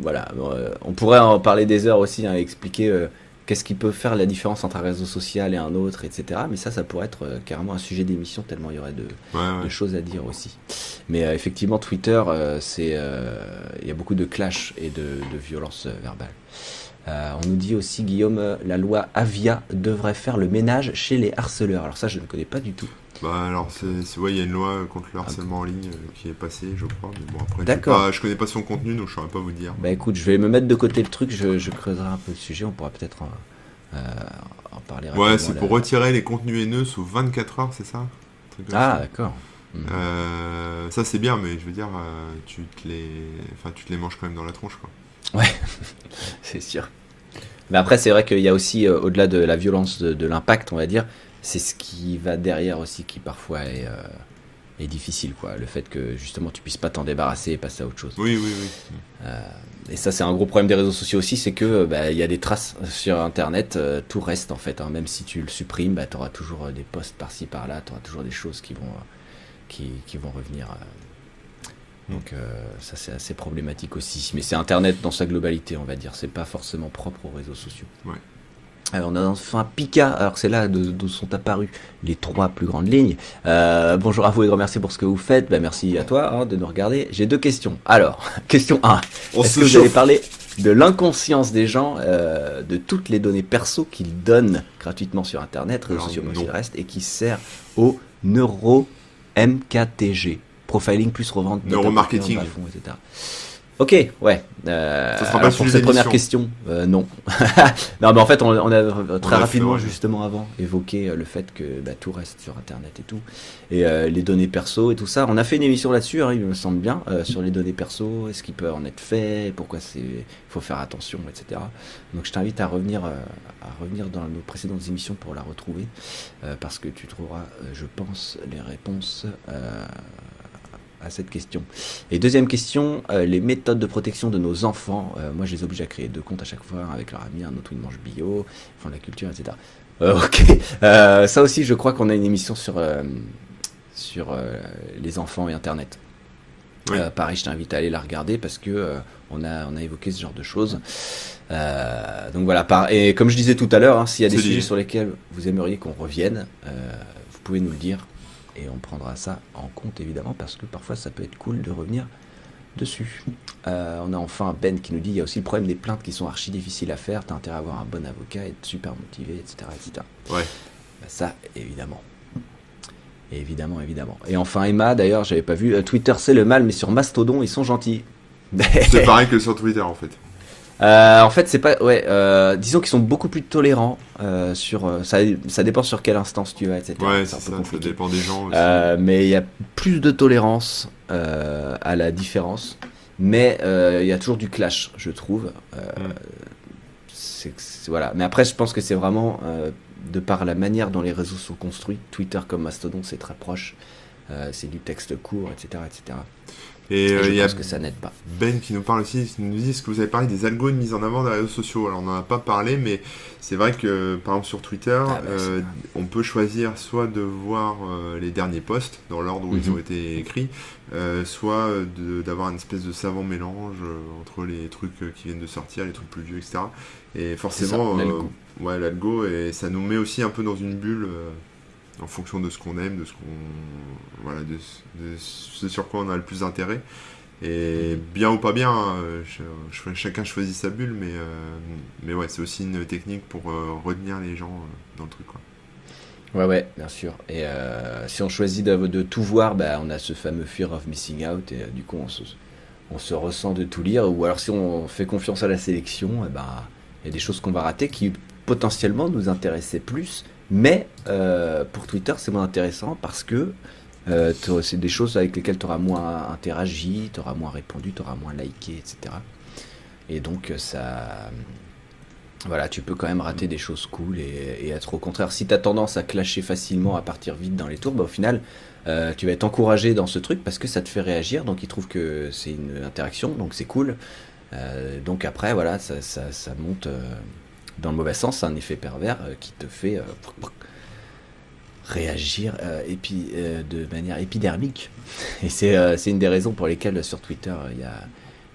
voilà, euh, on pourrait en parler des heures aussi, hein, expliquer euh, qu'est-ce qui peut faire la différence entre un réseau social et un autre, etc. Mais ça, ça pourrait être euh, carrément un sujet d'émission tellement il y aurait de, Ouais, ouais. de choses à dire aussi. Mais effectivement, Twitter, c'est, il y a beaucoup de clash et de, de violence verbale. Euh, on nous dit aussi, Guillaume, euh, la loi Avia devrait faire le ménage chez les harceleurs. Alors ça, je ne connais pas du tout. Bah alors, c'est, c'est- ouais, il y a une loi contre le harcèlement en ligne euh, qui est passée, je crois. Mais bon, après, D'accord. je connais pas son contenu, donc je saurais pas vous dire. Bah écoute, je vais me mettre de côté le truc, je, je creuserai un peu le sujet, on pourra peut-être en, euh, en parler. Ouais, c'est pour retirer les contenus haineux sous 24 heures, c'est ça? Ah, d'accord. Euh, ça c'est bien, mais je veux dire, tu te les, enfin, tu te les manges quand même dans la tronche, quoi. C'est sûr. Mais après, c'est vrai qu'il y a aussi, euh, au-delà de la violence de, de l'impact, on va dire, c'est ce qui va derrière aussi qui parfois est, euh, est difficile, quoi. Le fait que justement tu puisses pas t'en débarrasser et passer à autre chose. Oui, oui, oui. Et ça, c'est un gros problème des réseaux sociaux aussi, c'est que euh, bah, il y a des traces sur Internet, euh, tout reste en fait. hein. Même si tu le supprimes, bah, tu auras toujours euh, des posts par-ci par-là, tu auras toujours des choses qui vont, euh, qui, qui vont revenir. Donc euh, ça, c'est assez problématique aussi. Mais c'est Internet dans sa globalité, on va dire. C'est pas forcément propre aux réseaux sociaux. Ouais. Alors, on a enfin Pika, alors c'est là d'où sont apparues les trois plus grandes lignes. Euh, bonjour à vous et grand merci pour ce que vous faites. Bah, merci à toi hein, de nous regarder. J'ai deux questions. Alors, question 1. On Est-ce que vous allez chauffe. parler de l'inconscience des gens, euh, de toutes les données perso qu'ils donnent gratuitement sur Internet, réseaux sociaux, mais aussi le reste, et qui sert au neuro MKTG, profiling plus revente, Neuromarketing. fond, etc. Ok, ouais. Euh, Ça sera pas pour cette première question, euh, non. non, mais en fait, on, on a très On a fait, rapidement, ouais. justement avant, évoqué euh, le fait que bah, tout reste sur Internet et tout, et euh, les données perso et tout ça. On a fait une émission là-dessus, hein, il me semble bien, euh, sur les données perso, est-ce qu'il peut en être fait, pourquoi c'est, il faut faire attention, etc. Donc je t'invite à revenir, euh, à revenir dans nos précédentes émissions pour la retrouver, euh, parce que tu trouveras, euh, je pense, les réponses. À cette question. Et deuxième question, euh, les méthodes de protection de nos enfants. Euh, moi, je les oblige à créer deux comptes à chaque fois, avec leur ami, un autre où ils mangent bio, ils font de la culture, etc. Euh, ok, ça aussi, je crois qu'on a une émission sur, sur les enfants et Internet. Oui. Pareil, je t'invite à aller la regarder parce que on, a, on a évoqué ce genre de choses. Donc voilà, par, et comme je disais tout à l'heure, hein, s'il y a des sujets sur lesquels vous aimeriez qu'on revienne, vous pouvez nous le dire. Et on prendra ça en compte évidemment parce que parfois ça peut être cool de revenir dessus. Euh, on a enfin Ben qui nous dit il y a aussi le problème des plaintes qui sont archi difficiles à faire. T'as intérêt à avoir un bon avocat, être super motivé, etc. etc. Ouais. Bah, ça, évidemment. Évidemment, évidemment. Et enfin, Emma, d'ailleurs, j'avais pas vu. euh, Twitter, c'est le mal, mais sur Mastodon, ils sont gentils. C'est pareil que sur Twitter en fait. Euh, en fait, c'est pas. Ouais, euh, disons qu'ils sont beaucoup plus tolérants. euh, sur, ça, ça dépend sur quelle instance tu vas, etc. Ouais, C'est ça, dépend des gens aussi. Mais il y a plus de tolérance à la différence. Mais il y a toujours du clash, je trouve. Mm. c'est- c'est- voilà. Mais après, je pense que c'est vraiment de par la manière dont les réseaux sont construits. Twitter comme Mastodon, c'est très proche. C'est du texte court, etc. etc. Et Et euh, je il y a pense que ça n'aide pas. Ben qui nous parle aussi, qui nous dit ce que vous avez parlé des algos de mise en avant des réseaux sociaux? Alors on n'en a pas parlé, mais c'est vrai que par exemple sur Twitter, Ah, bah, euh, on peut choisir soit de voir euh, les derniers posts dans l'ordre où ils Mhm. ont été écrits, euh, soit de- d'avoir une espèce de savant mélange euh, entre les trucs qui viennent de sortir, les trucs plus vieux, etc. Et forcément, ça, euh, ouais, l'algo, et ça nous met aussi un peu dans une bulle. En fonction de ce qu'on aime, de ce qu'on, voilà, de, sur quoi on a le plus intérêt. Et bien ou pas bien, hein, chacun choisit sa bulle, mais, euh, mais ouais, c'est aussi une technique pour euh, retenir les gens euh, dans le truc. Quoi. Ouais, ouais, bien sûr. Et si on choisit de, de tout voir, bah, on a ce fameux fear of missing out, et du coup, on se, ressent de tout lire. Ou alors, si on fait confiance à la sélection, eh ben, il y a des choses qu'on va rater qui potentiellement nous intéressaient plus. Mais euh, pour Twitter, c'est moins intéressant parce que euh, c'est des choses avec lesquelles tu auras moins interagi, tu auras moins répondu, tu auras moins liké, etc. Et donc, euh, ça. Voilà, tu peux quand même rater des choses cool et, être au contraire. Si tu as tendance à clasher facilement, à partir vite dans les tours, bah, au final, tu vas être encouragé dans ce truc parce que ça te fait réagir. Donc, ils trouvent que c'est une interaction, donc c'est cool. Donc, après, voilà, ça, monte dans le mauvais sens. Un effet pervers euh, qui te fait euh, réagir euh, de manière épidermique. Et c'est une des raisons pour lesquelles sur Twitter, il y a,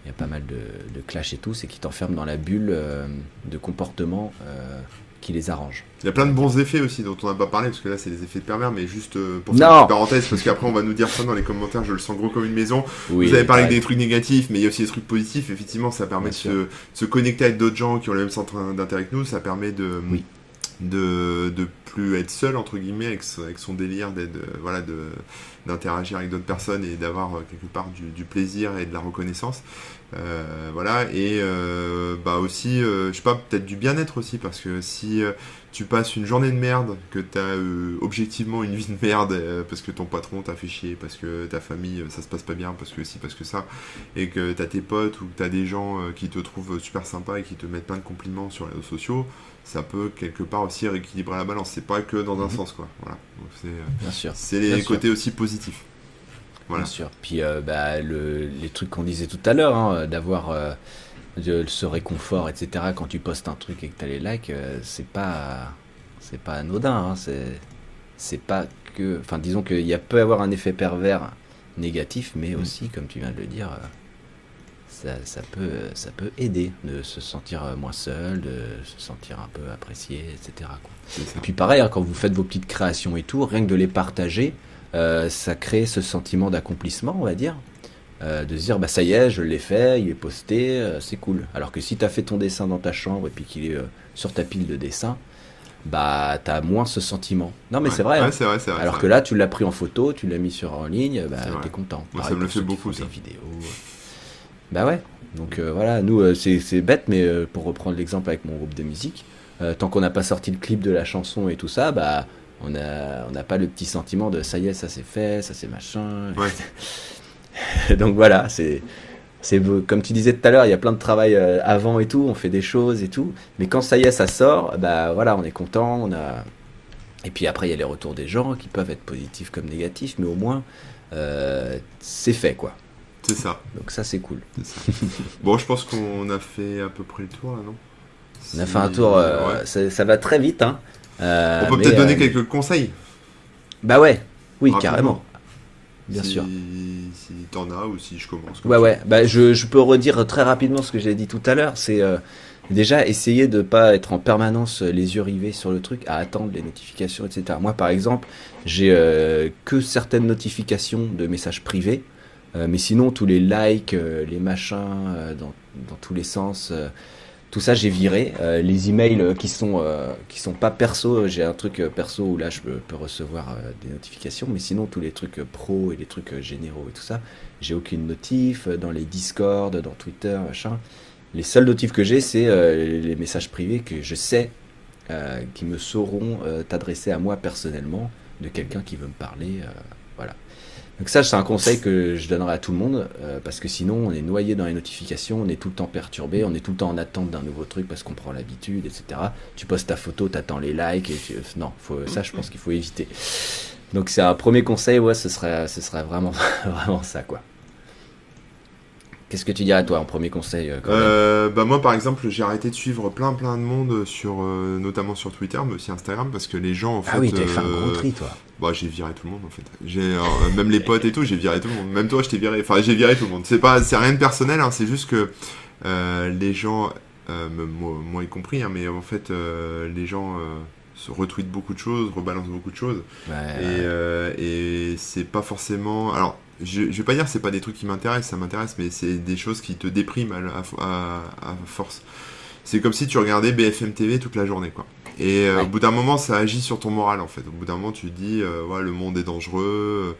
y a pas mal de, de clash et tout, c'est qu'ils t'enferment dans la bulle euh, de comportement euh, qui les arrange. Il y a plein de bons effets aussi dont on n'a pas parlé, parce que là c'est des effets de pervers, mais juste euh, pour Non. faire une petite parenthèse, parce qu'après on va nous dire ça dans les commentaires, je le sens gros comme une maison. Oui, Vous avez parlé des trucs négatifs, mais il y a aussi des trucs positifs. Effectivement, ça permet de se, de se connecter avec d'autres gens qui ont le même centre d'intérêt que nous. Ça permet de, Oui. De, de plus être seul entre guillemets avec, son- délire d'être, euh, voilà, de d'interagir avec d'autres personnes et d'avoir euh, quelque part du, du plaisir et de la reconnaissance. Euh, voilà et euh, bah aussi, euh, je sais pas, peut-être du bien-être aussi parce que si tu passes une journée de merde, que tu as objectivement une vie de merde parce que ton patron t'a fait chier, parce que ta famille ça se passe pas bien, parce que si, parce que ça, et que t'as tes potes ou que t'as des gens qui te trouvent super sympa et qui te mettent plein de compliments sur les réseaux sociaux, ça peut quelque part aussi rééquilibrer la balance. C'est pas que dans un Mhm. sens quoi. Voilà. C'est, euh, Bien c'est les sûr. côtés aussi positifs. Voilà. Bien sûr. Puis euh, bah, le, les trucs qu'on disait tout à l'heure, hein, d'avoir euh, ce réconfort, etc. Quand tu postes un truc et que tu as les likes, euh, c'est pas c'est pas anodin. hein, c'est c'est pas que. Enfin, disons qu'il y a peut avoir un effet pervers négatif, mais Mm. aussi, comme tu viens de le dire, ça, ça peut ça peut aider de se sentir euh, moins seul, de se sentir un peu apprécié, etc. quoi. Ça. Et puis pareil, hein, quand vous faites vos petites créations et tout, rien que de les partager, euh, ça crée ce sentiment d'accomplissement, on va dire. Euh, de se dire, bah ça y est, je l'ai fait, il est posté, euh, c'est cool. Alors que si tu as fait ton dessin dans ta chambre et puis qu'il est sur ta pile de dessins, bah t'as moins ce sentiment. Non mais Ouais. c'est vrai. Ouais, hein. c'est vrai, c'est vrai. Alors que vrai. là, tu l'as pris en photo, tu l'as mis sur en ligne, bah t'es content. Moi, ça Pareil me le fait beaucoup, ça. Des vidéos. Bah ouais. Donc euh, voilà, nous euh, c'est c'est bête, mais euh, pour reprendre l'exemple avec mon groupe de musique, tant qu'on n'a pas sorti le clip de la chanson et tout ça, bah on a on n'a pas le petit sentiment de ça y est, ça c'est fait, ça c'est machin. Ouais. Donc voilà, c'est c'est comme tu disais tout à l'heure, il y a plein de travail avant et tout, on fait des choses et tout, mais quand ça y est, ça sort, bah voilà, on est content, on a et puis après il y a les retours des gens qui peuvent être positifs comme négatifs, mais au moins c'est fait quoi. C'est ça. Donc ça c'est cool. ça. bon, je pense qu'on a fait à peu près le tour là, non On a fait un tour, euh, ouais. ça, ça va très vite. Hein. Euh, On peut peut-être donner euh, quelques conseils. Bah ouais, oui, Rapidement. carrément. Bien si, sûr. Si t'en as ou si je commence. comme Ouais, ça. ouais. Bah, je, je peux redire très rapidement ce que j'ai dit tout à l'heure. C'est Déjà, essayez de pas être en permanence les yeux rivés sur le truc, à attendre les notifications, etc. Moi, par exemple, j'ai euh, que certaines notifications de messages privés, euh, mais sinon, tous les likes, euh, les machins, dans, dans, tous les sens, tout ça, j'ai viré. les emails qui sont qui sont pas perso, j'ai un truc perso où là, je peux, recevoir des notifications, mais sinon, tous les trucs pro et les trucs généraux et tout ça, j'ai aucune notif dans les Discord, dans Twitter, machin. Les seuls notifs que j'ai, c'est euh, les messages privés que je sais euh, qui me sauront euh, t'adresser à moi personnellement de quelqu'un qui veut me parler. voilà. Donc ça, c'est un conseil que je donnerai à tout le monde, parce que sinon, on est noyé dans les notifications, on est tout le temps perturbé, on est tout le temps en attente d'un nouveau truc parce qu'on prend l'habitude, etc. Tu postes ta photo, t'attends les likes, et non, faut, ça, je pense qu'il faut éviter. Donc c'est un premier conseil, ouais, ce serait, ce serait vraiment, vraiment ça, quoi. Qu'est-ce que tu dirais toi en premier conseil euh, euh, Bah moi par exemple j'ai arrêté de suivre plein plein de monde sur euh, notamment sur Twitter mais aussi Instagram parce que les gens en fait. Ah oui t'as fait un gros tri toi. Bah j'ai viré tout le monde en fait. J'ai même les potes et tout j'ai viré tout le monde. Même toi je t'ai viré. Enfin j'ai viré tout le monde. C'est pas c'est rien de personnel hein, c'est juste que les gens moi, y compris hein, mais en fait les gens se retweetent beaucoup de choses, rebalancent beaucoup de choses. et, et c'est pas forcément. Alors, je, je vais pas dire que c'est pas des trucs qui m'intéressent, ça m'intéresse, mais c'est des choses qui te dépriment à, force. C'est comme si tu regardais BFM TV toute la journée, quoi. Et euh, au bout d'un moment, ça agit sur ton moral, en fait. Au bout d'un moment, tu te dis, euh, ouais, le monde est dangereux,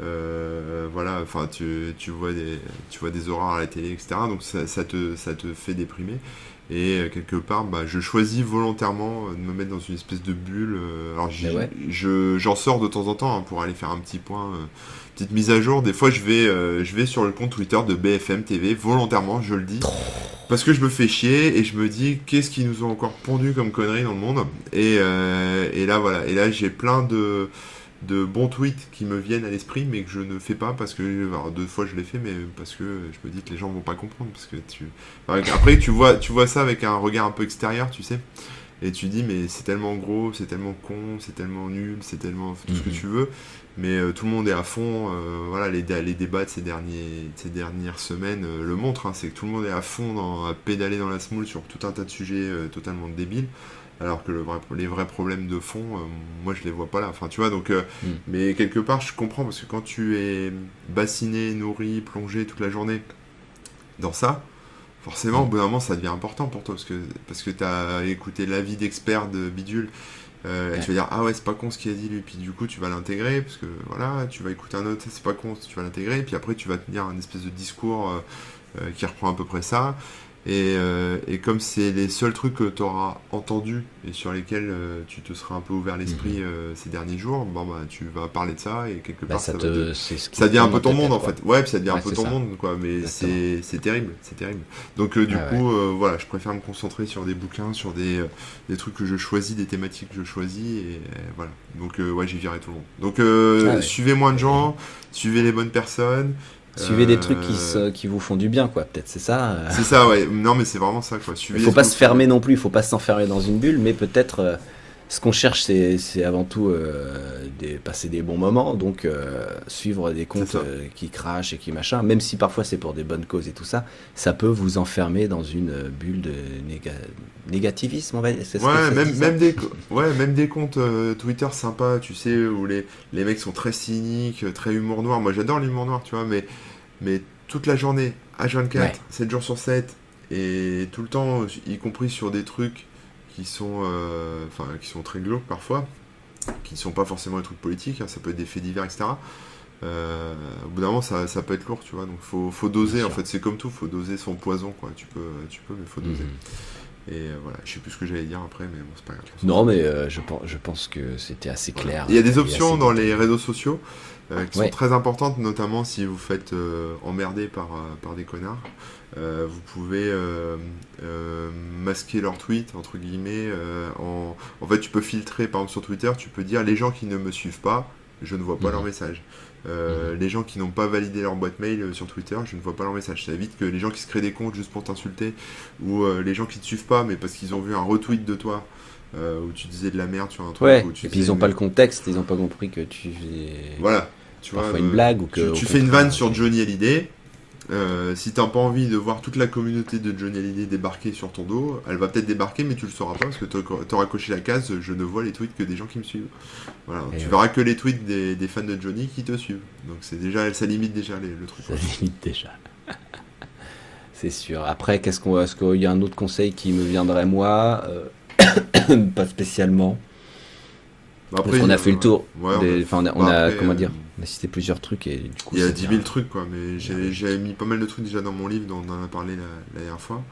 euh, voilà, enfin, tu, tu, vois des, tu vois des horreurs à la télé, etc. Donc ça, ça, te, ça te fait déprimer. Et quelque part, bah, je choisis volontairement de me mettre dans une espèce de bulle. alors, j'en sors de temps en temps hein, pour aller faire un petit point petite mise à jour. Des fois, je vais, euh, je vais sur le compte Twitter de BFM TV, volontairement, je le dis. Parce que je me fais chier et je me dis, qu'est-ce qu'ils nous ont encore pondu comme conneries dans le monde? Et, euh, et, là, voilà. Et là, j'ai plein de, de bons tweets qui me viennent à l'esprit, mais que je ne fais pas parce que, alors, deux fois je l'ai fait, mais parce que je me dis que les gens vont pas comprendre. Parce que tu... Après, tu vois, tu vois ça avec un regard un peu extérieur, tu sais. Et tu dis, mais c'est tellement gros, c'est tellement con, c'est tellement nul, c'est tellement tout ce que mhm. tu veux mais euh, tout le monde est à fond. Euh, voilà, les, les, débats de ces, derniers, ces dernières semaines euh, le montrent. Hein, c'est que tout le monde est à fond dans, à pédaler dans la smoule sur tout un tas de sujets totalement débiles. Alors que le les vrais problèmes de fond, moi je les vois pas là. Enfin, tu vois, donc, mm. mais quelque part, je comprends parce que quand tu es bassiné, nourri, plongé toute la journée dans ça, forcément, au bout d'un moment, ça devient important pour toi parce que, parce que tu as écouté l'avis d'experts de Bidule euh, et tu vas dire, ah ouais, c'est pas con ce qu'il a dit lui. Puis du coup, tu vas l'intégrer, parce que voilà, tu vas écouter un autre, c'est pas con, tu vas l'intégrer. Et puis après, tu vas tenir un espèce de discours euh, euh, qui reprend à peu près ça. Et, euh, et, comme c'est les seuls trucs que tu auras entendus et sur lesquels euh, tu te seras un peu ouvert l'esprit mhm. euh, ces derniers jours, bon bah tu vas parler de ça et quelque bah, part ça, ça, devient un peu ton monde en fait. Ouais, ça devient un peu ton monde quoi, mais c'est terrible, c'est terrible. Donc du coup, voilà, je préfère me concentrer sur des bouquins, sur des, des trucs que je choisis, des thématiques que je choisis et, voilà. Donc ouais, j'ai viré tout le monde. Donc suivez moins de gens, suivez les bonnes personnes. Suivez des trucs qui, euh, qui vous font du bien, quoi. Peut-être c'est ça. Euh. C'est ça, ouais. Non, mais c'est vraiment ça, quoi. il faut pas se fermer non plus. Il faut pas s'enfermer dans une bulle, mais peut-être euh, ce qu'on cherche, c'est avant tout des, passer des bons moments. Donc suivre des comptes qui crachent et qui machin, même si parfois c'est pour des bonnes causes et tout ça, ça peut vous enfermer dans une bulle de négativisme, on va dire. Ouais, même, même des, ouais, même des comptes Twitter sympas, tu sais, où les, les mecs sont très cyniques, très humour noir. Moi, j'adore l'humour noir, tu vois, mais mais toute la journée, H24, 7 jours sur 7, et tout le temps, y compris sur des trucs qui sont, euh, enfin, qui sont très glauques parfois, qui ne sont pas forcément des trucs politiques, hein, ça peut être des faits divers, etc. Euh, au bout d'un moment, ça, ça, peut être lourd, tu vois. Donc, faut, faut doser. En fait, c'est comme tout, faut doser son poison, quoi. Tu peux, tu peux, mais faut doser. Mhm. Et euh, voilà, je sais plus ce que j'allais dire après, mais bon, c'est pas grave. Non, mais je, pense, je pense que c'était assez clair. Il y a des options dans les réseaux sociaux. Qui sont très importantes, notamment si vous faites emmerder par, par des connards. Vous pouvez masquer leurs tweets, entre guillemets. en... en fait, tu peux filtrer, par exemple sur Twitter, tu peux dire les gens qui ne me suivent pas, je ne vois pas leur mhm. message. Mhm. Les gens qui n'ont pas validé leur boîte mail sur Twitter, je ne vois pas leur message. Ça évite que les gens qui se créent des comptes juste pour t'insulter, ou les gens qui ne te suivent pas, mais parce qu'ils ont vu un retweet de toi, euh, où tu disais de la merde sur un truc. Ouais. et puis ils n'ont pas le contexte, ils n'ont pas compris que tu faisais. Voilà. Tu vois, une euh, blague ou que. Tu, fais une vanne sur Johnny Hallyday. Euh, si t'as pas envie de voir toute la communauté de Johnny Hallyday débarquer sur ton dos, elle va peut-être débarquer, mais tu le sauras pas parce que t'auras coché la case je ne vois les tweets que des gens qui me suivent. Voilà, tu verras que les tweets des, fans de Johnny qui te suivent. Donc c'est déjà, ça limite déjà le truc. Ça limite déjà. c'est sûr. Après, qu'est-ce qu'on, est-ce qu'il y a un autre conseil qui me viendrait moi euh, Pas spécialement. Bah, après, on a fait le tour. on a, comment dire on a cité plusieurs trucs et du coup. Il y a 10 000 trucs quoi, mais j'avais mis pas mal de trucs déjà dans mon livre dont on en a parlé la, dernière fois.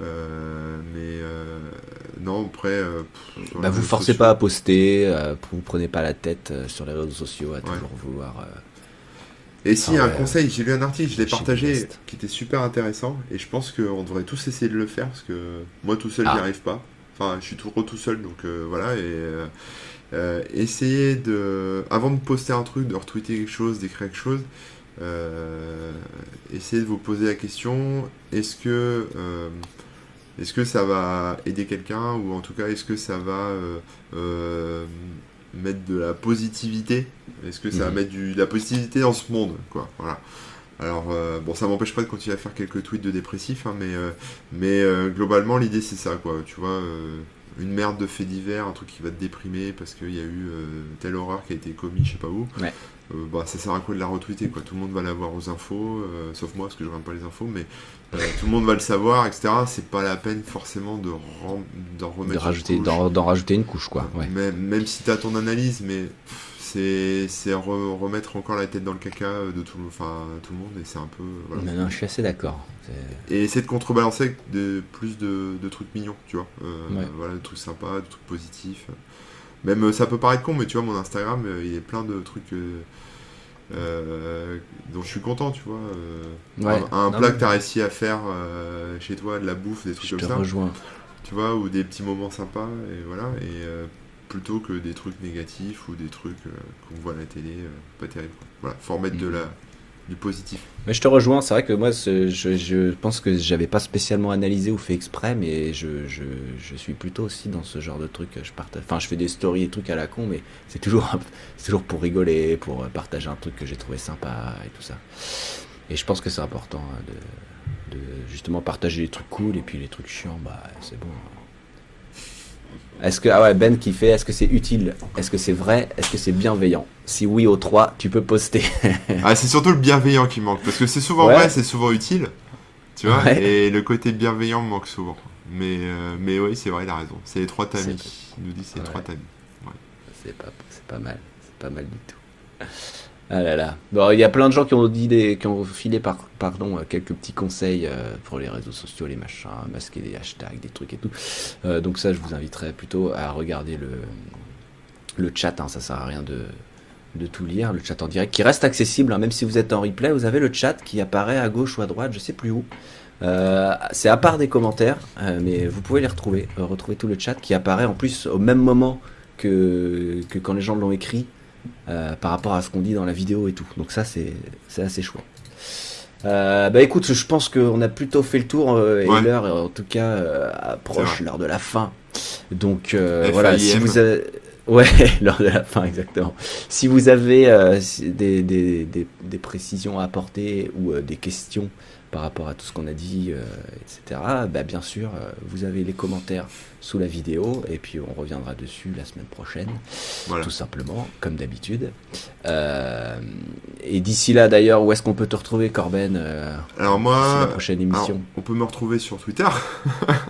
Euh, mais euh, non, après. Euh, bah vous forcez pas à poster, vous prenez pas la tête sur les réseaux sociaux à toujours vouloir. Et si, un conseil, j'ai lu un article, je l'ai partagé, qui était super intéressant, et je pense qu'on devrait tous essayer de le faire, parce que moi tout seul, j'y ah. arrive pas. Enfin, je suis toujours tout seul, donc voilà, et euh, essayez de, avant de poster un truc, de retweeter quelque chose, d'écrire quelque chose, euh, essayez de vous poser la question est-ce que, euh, est-ce que ça va aider quelqu'un ou en tout cas est-ce que ça va mettre de la positivité? Est-ce que ça va mhm. mettre du, de la positivité dans ce monde quoi? Voilà. Alors, bon, ça m'empêche pas de continuer à faire quelques tweets de dépressifs, hein, mais, mais globalement, l'idée c'est ça, quoi. Tu vois, une merde de fait divers, un truc qui va te déprimer parce qu'il y a eu euh, telle horreur qui a été commise je sais pas où. Euh, bah, ça sert à quoi de la retweeter quoi? Tout le monde va l'avoir aux infos, euh, sauf moi parce que je regarde pas les infos, mais tout le monde va le savoir, etc. C'est pas la peine forcément de d'en remettre. rajouter, d'en rajouter une couche quoi. Même, même si tu as ton analyse, mais c'est remettre encore la tête dans le caca de tout, enfin, tout le monde et c'est un peu. Non, non, je suis assez d'accord. Et essayer de contrebalancer avec de, plus de, trucs mignons, tu vois. Euh, voilà, de trucs sympas, de trucs positifs. Même euh, ça peut paraître con, mais tu vois, mon Instagram, euh, il est plein de trucs dont je suis content, tu vois. un, plat que tu as réussi à faire chez toi, de la bouffe, des trucs comme ça. Rejoins. Tu vois, ou des petits moments sympas, et voilà. Et plutôt que des trucs négatifs ou des trucs qu'on voit à la télé, pas terrible. Voilà, faut remettre de mm. la du positif. Mais je te rejoins, c'est vrai que moi, je, je, pense que j'avais pas spécialement analysé ou fait exprès, mais je, je, je, suis plutôt aussi dans ce genre de truc. Je partage, enfin, je fais des stories et trucs à la con, mais c'est toujours, toujours pour rigoler, pour partager un truc que j'ai trouvé sympa et tout ça. Et je pense que c'est important hein, de, de, justement partager les trucs cool et puis les trucs chiants, bah c'est bon. Est-ce que ah ouais Ben qui fait est-ce que c'est utile? Est-ce que c'est vrai? Est-ce que c'est bienveillant? Si oui aux trois, tu peux poster. ah c'est surtout le bienveillant qui manque parce que c'est souvent vrai, c'est souvent utile, tu vois. Et le côté bienveillant manque souvent. Mais euh, mais oui c'est vrai, il a raison. C'est les trois tamis. Il nous dit c'est les trois tamis. C'est pas c'est pas mal, c'est pas mal du tout. Ah là là. Bon, il y a plein de gens qui ont dit des, qui ont filé par, pardon, euh, quelques petits conseils euh, pour les réseaux sociaux, les machins, masquer des hashtags, des trucs et tout. Euh, donc ça, je vous inviterai plutôt à regarder le, le chat. Hein, ça sert à rien de, de tout lire, le chat en direct, qui reste accessible, hein, même si vous êtes en replay, vous avez le chat qui apparaît à gauche ou à droite, je sais plus où. c'est à part des commentaires, mais vous pouvez les retrouver, retrouver tout le chat qui apparaît en plus au même moment que, que quand les gens l'ont écrit. Euh, par rapport à ce qu'on dit dans la vidéo et tout. Donc ça, c'est assez chouette. Euh, bah écoute, je pense qu'on a plutôt fait le tour euh, et l'heure, en tout cas, approche l'heure de la fin. Donc voilà, si vous avez... Ouais, l'heure de la fin, exactement. Si vous avez des, des, des, des, précisions à apporter ou des questions par rapport à tout ce qu'on a dit, euh, etc., bah, bien sûr, euh, vous avez les commentaires sous la vidéo, et puis on reviendra dessus la semaine prochaine, tout simplement, comme d'habitude. Euh, et d'ici là, d'ailleurs, où est-ce qu'on peut te retrouver, Corben Alors moi, la prochaine émission On peut me retrouver sur Twitter.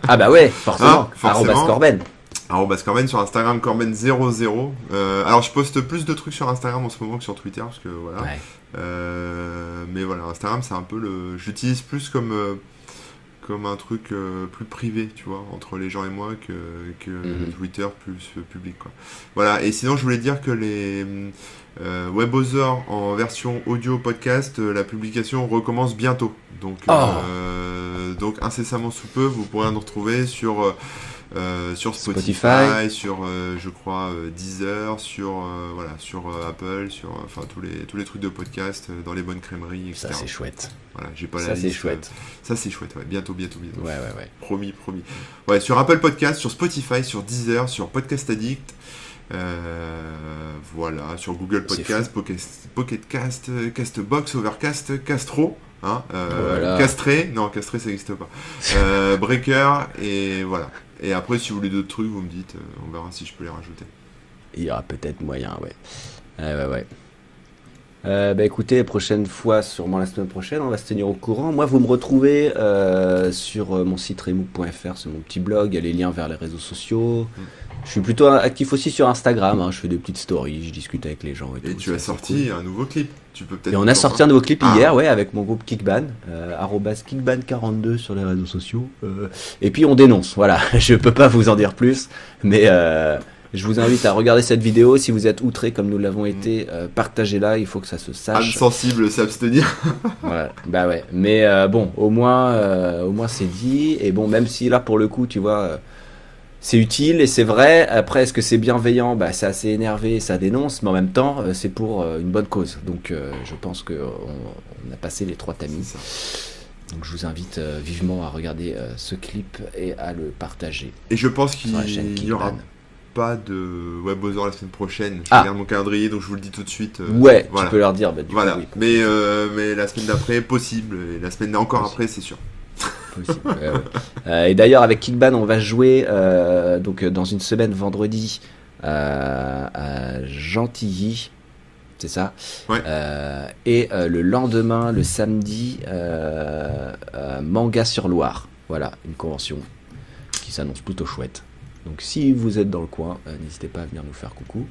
ah bah ouais, forcément, ah, forcément. Corben. Corben sur Instagram, Corben00. alors je poste plus de trucs sur Instagram en ce moment que sur Twitter, parce que voilà. Euh, mais voilà, Instagram, c'est un peu le. J'utilise plus comme, euh, comme un truc euh, plus privé, tu vois, entre les gens et moi que, que mhm. Twitter plus public, quoi. Voilà, et sinon, je voulais dire que les. WebOzor en version audio podcast, la publication recommence bientôt. Donc, oh. donc incessamment sous peu, vous pourrez nous retrouver sur euh, sur Spotify, sur euh, je crois euh, Deezer, sur voilà, sur Apple, sur enfin tous les tous les trucs de podcast dans les bonnes crèmeries, etc. Ça c'est chouette. Voilà, j'ai pas ça, c'est chouette. ça c'est chouette, ouais. Bientôt, bientôt, bientôt. Ouais, ouais, ouais. Promis, promis. Ouais, sur Apple Podcast, sur Spotify, sur Deezer, sur Podcast Addict. voilà, sur Google Podcast, Pocket, Cast, Castbox, Overcast, Castro. Hein, euh, Voilà. Castré, non, castré ça n'existe pas. Euh, breaker, et voilà. Et après, si vous voulez d'autres trucs, vous me dites, euh, on verra si je peux les rajouter. Il y aura peut-être moyen, ouais. Ouais, ouais, ouais. Euh, bah écoutez, prochaine fois, sûrement la semaine prochaine, on va se tenir au courant. Moi, vous me retrouvez euh, sur mon site remook.fr, c'est mon petit blog, il y a les liens vers les réseaux sociaux. Mm. Je suis plutôt actif aussi sur Instagram, hein, je fais des petites stories, je discute avec les gens. Et, Et tout, tu as sorti un nouveau clip. Tu peux peut-être. Et on a sorti un nouveau clip Ah. hier, ouais, avec mon groupe Kickban, euh, arrobas kickban42 sur les réseaux sociaux. Euh, et puis on dénonce, voilà. Je peux pas vous en dire plus, mais euh, je vous invite à regarder cette vidéo. Si vous êtes outré comme nous l'avons été, euh, partagez-la. Il faut que ça se Âme sache. sensible, s'abstenir. Voilà. Bah ouais. Mais bon, au moins, au moins c'est dit. Et bon, même si là pour le coup, tu vois. C'est utile et c'est vrai. Après, est-ce que c'est bienveillant? Bah, C'est assez énervé, ça dénonce, mais en même temps, euh, c'est pour euh, une bonne cause. Donc, euh, je pense qu'on on a passé les trois tamis. Donc je vous invite euh, vivement à regarder euh, ce clip et à le partager Et je pense qu'il n'y aura pas de Webosor la semaine prochaine. Je Ah. regarde mon calendrier, donc je vous le dis tout de suite. Ouais, voilà. tu peux leur dire. Bah, du Voilà. coup, oui, mais, mais la semaine d'après, possible. Et la semaine encore Possible. après, c'est sûr. Possible. Ouais, ouais. Euh, et d'ailleurs, avec Kickban, on va jouer euh, donc euh, dans une semaine, vendredi, euh, à Gentilly. C'est ça? Ouais. Et le lendemain, le samedi, Manga sur Loire. Voilà, une convention qui s'annonce plutôt chouette. Donc si vous êtes dans le coin, n'hésitez pas à venir nous faire coucou.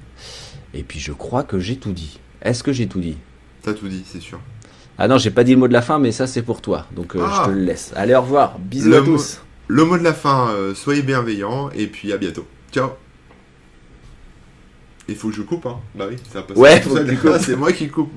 Et puis je crois que j'ai tout dit. Est-ce que j'ai tout dit? T'as tout dit, c'est sûr. Ah non, j'ai pas dit le mot de la fin, mais ça c'est pour toi. Donc euh, Ah. je te le laisse. Allez, au revoir. Bisous Le à tous. Le mot de la fin, euh, soyez bienveillants et puis à bientôt. Ciao. Il faut que je coupe, hein. Bah oui, ça passe Ouais, tout faut que seul. tu coupes. Ah, c'est moi qui coupe.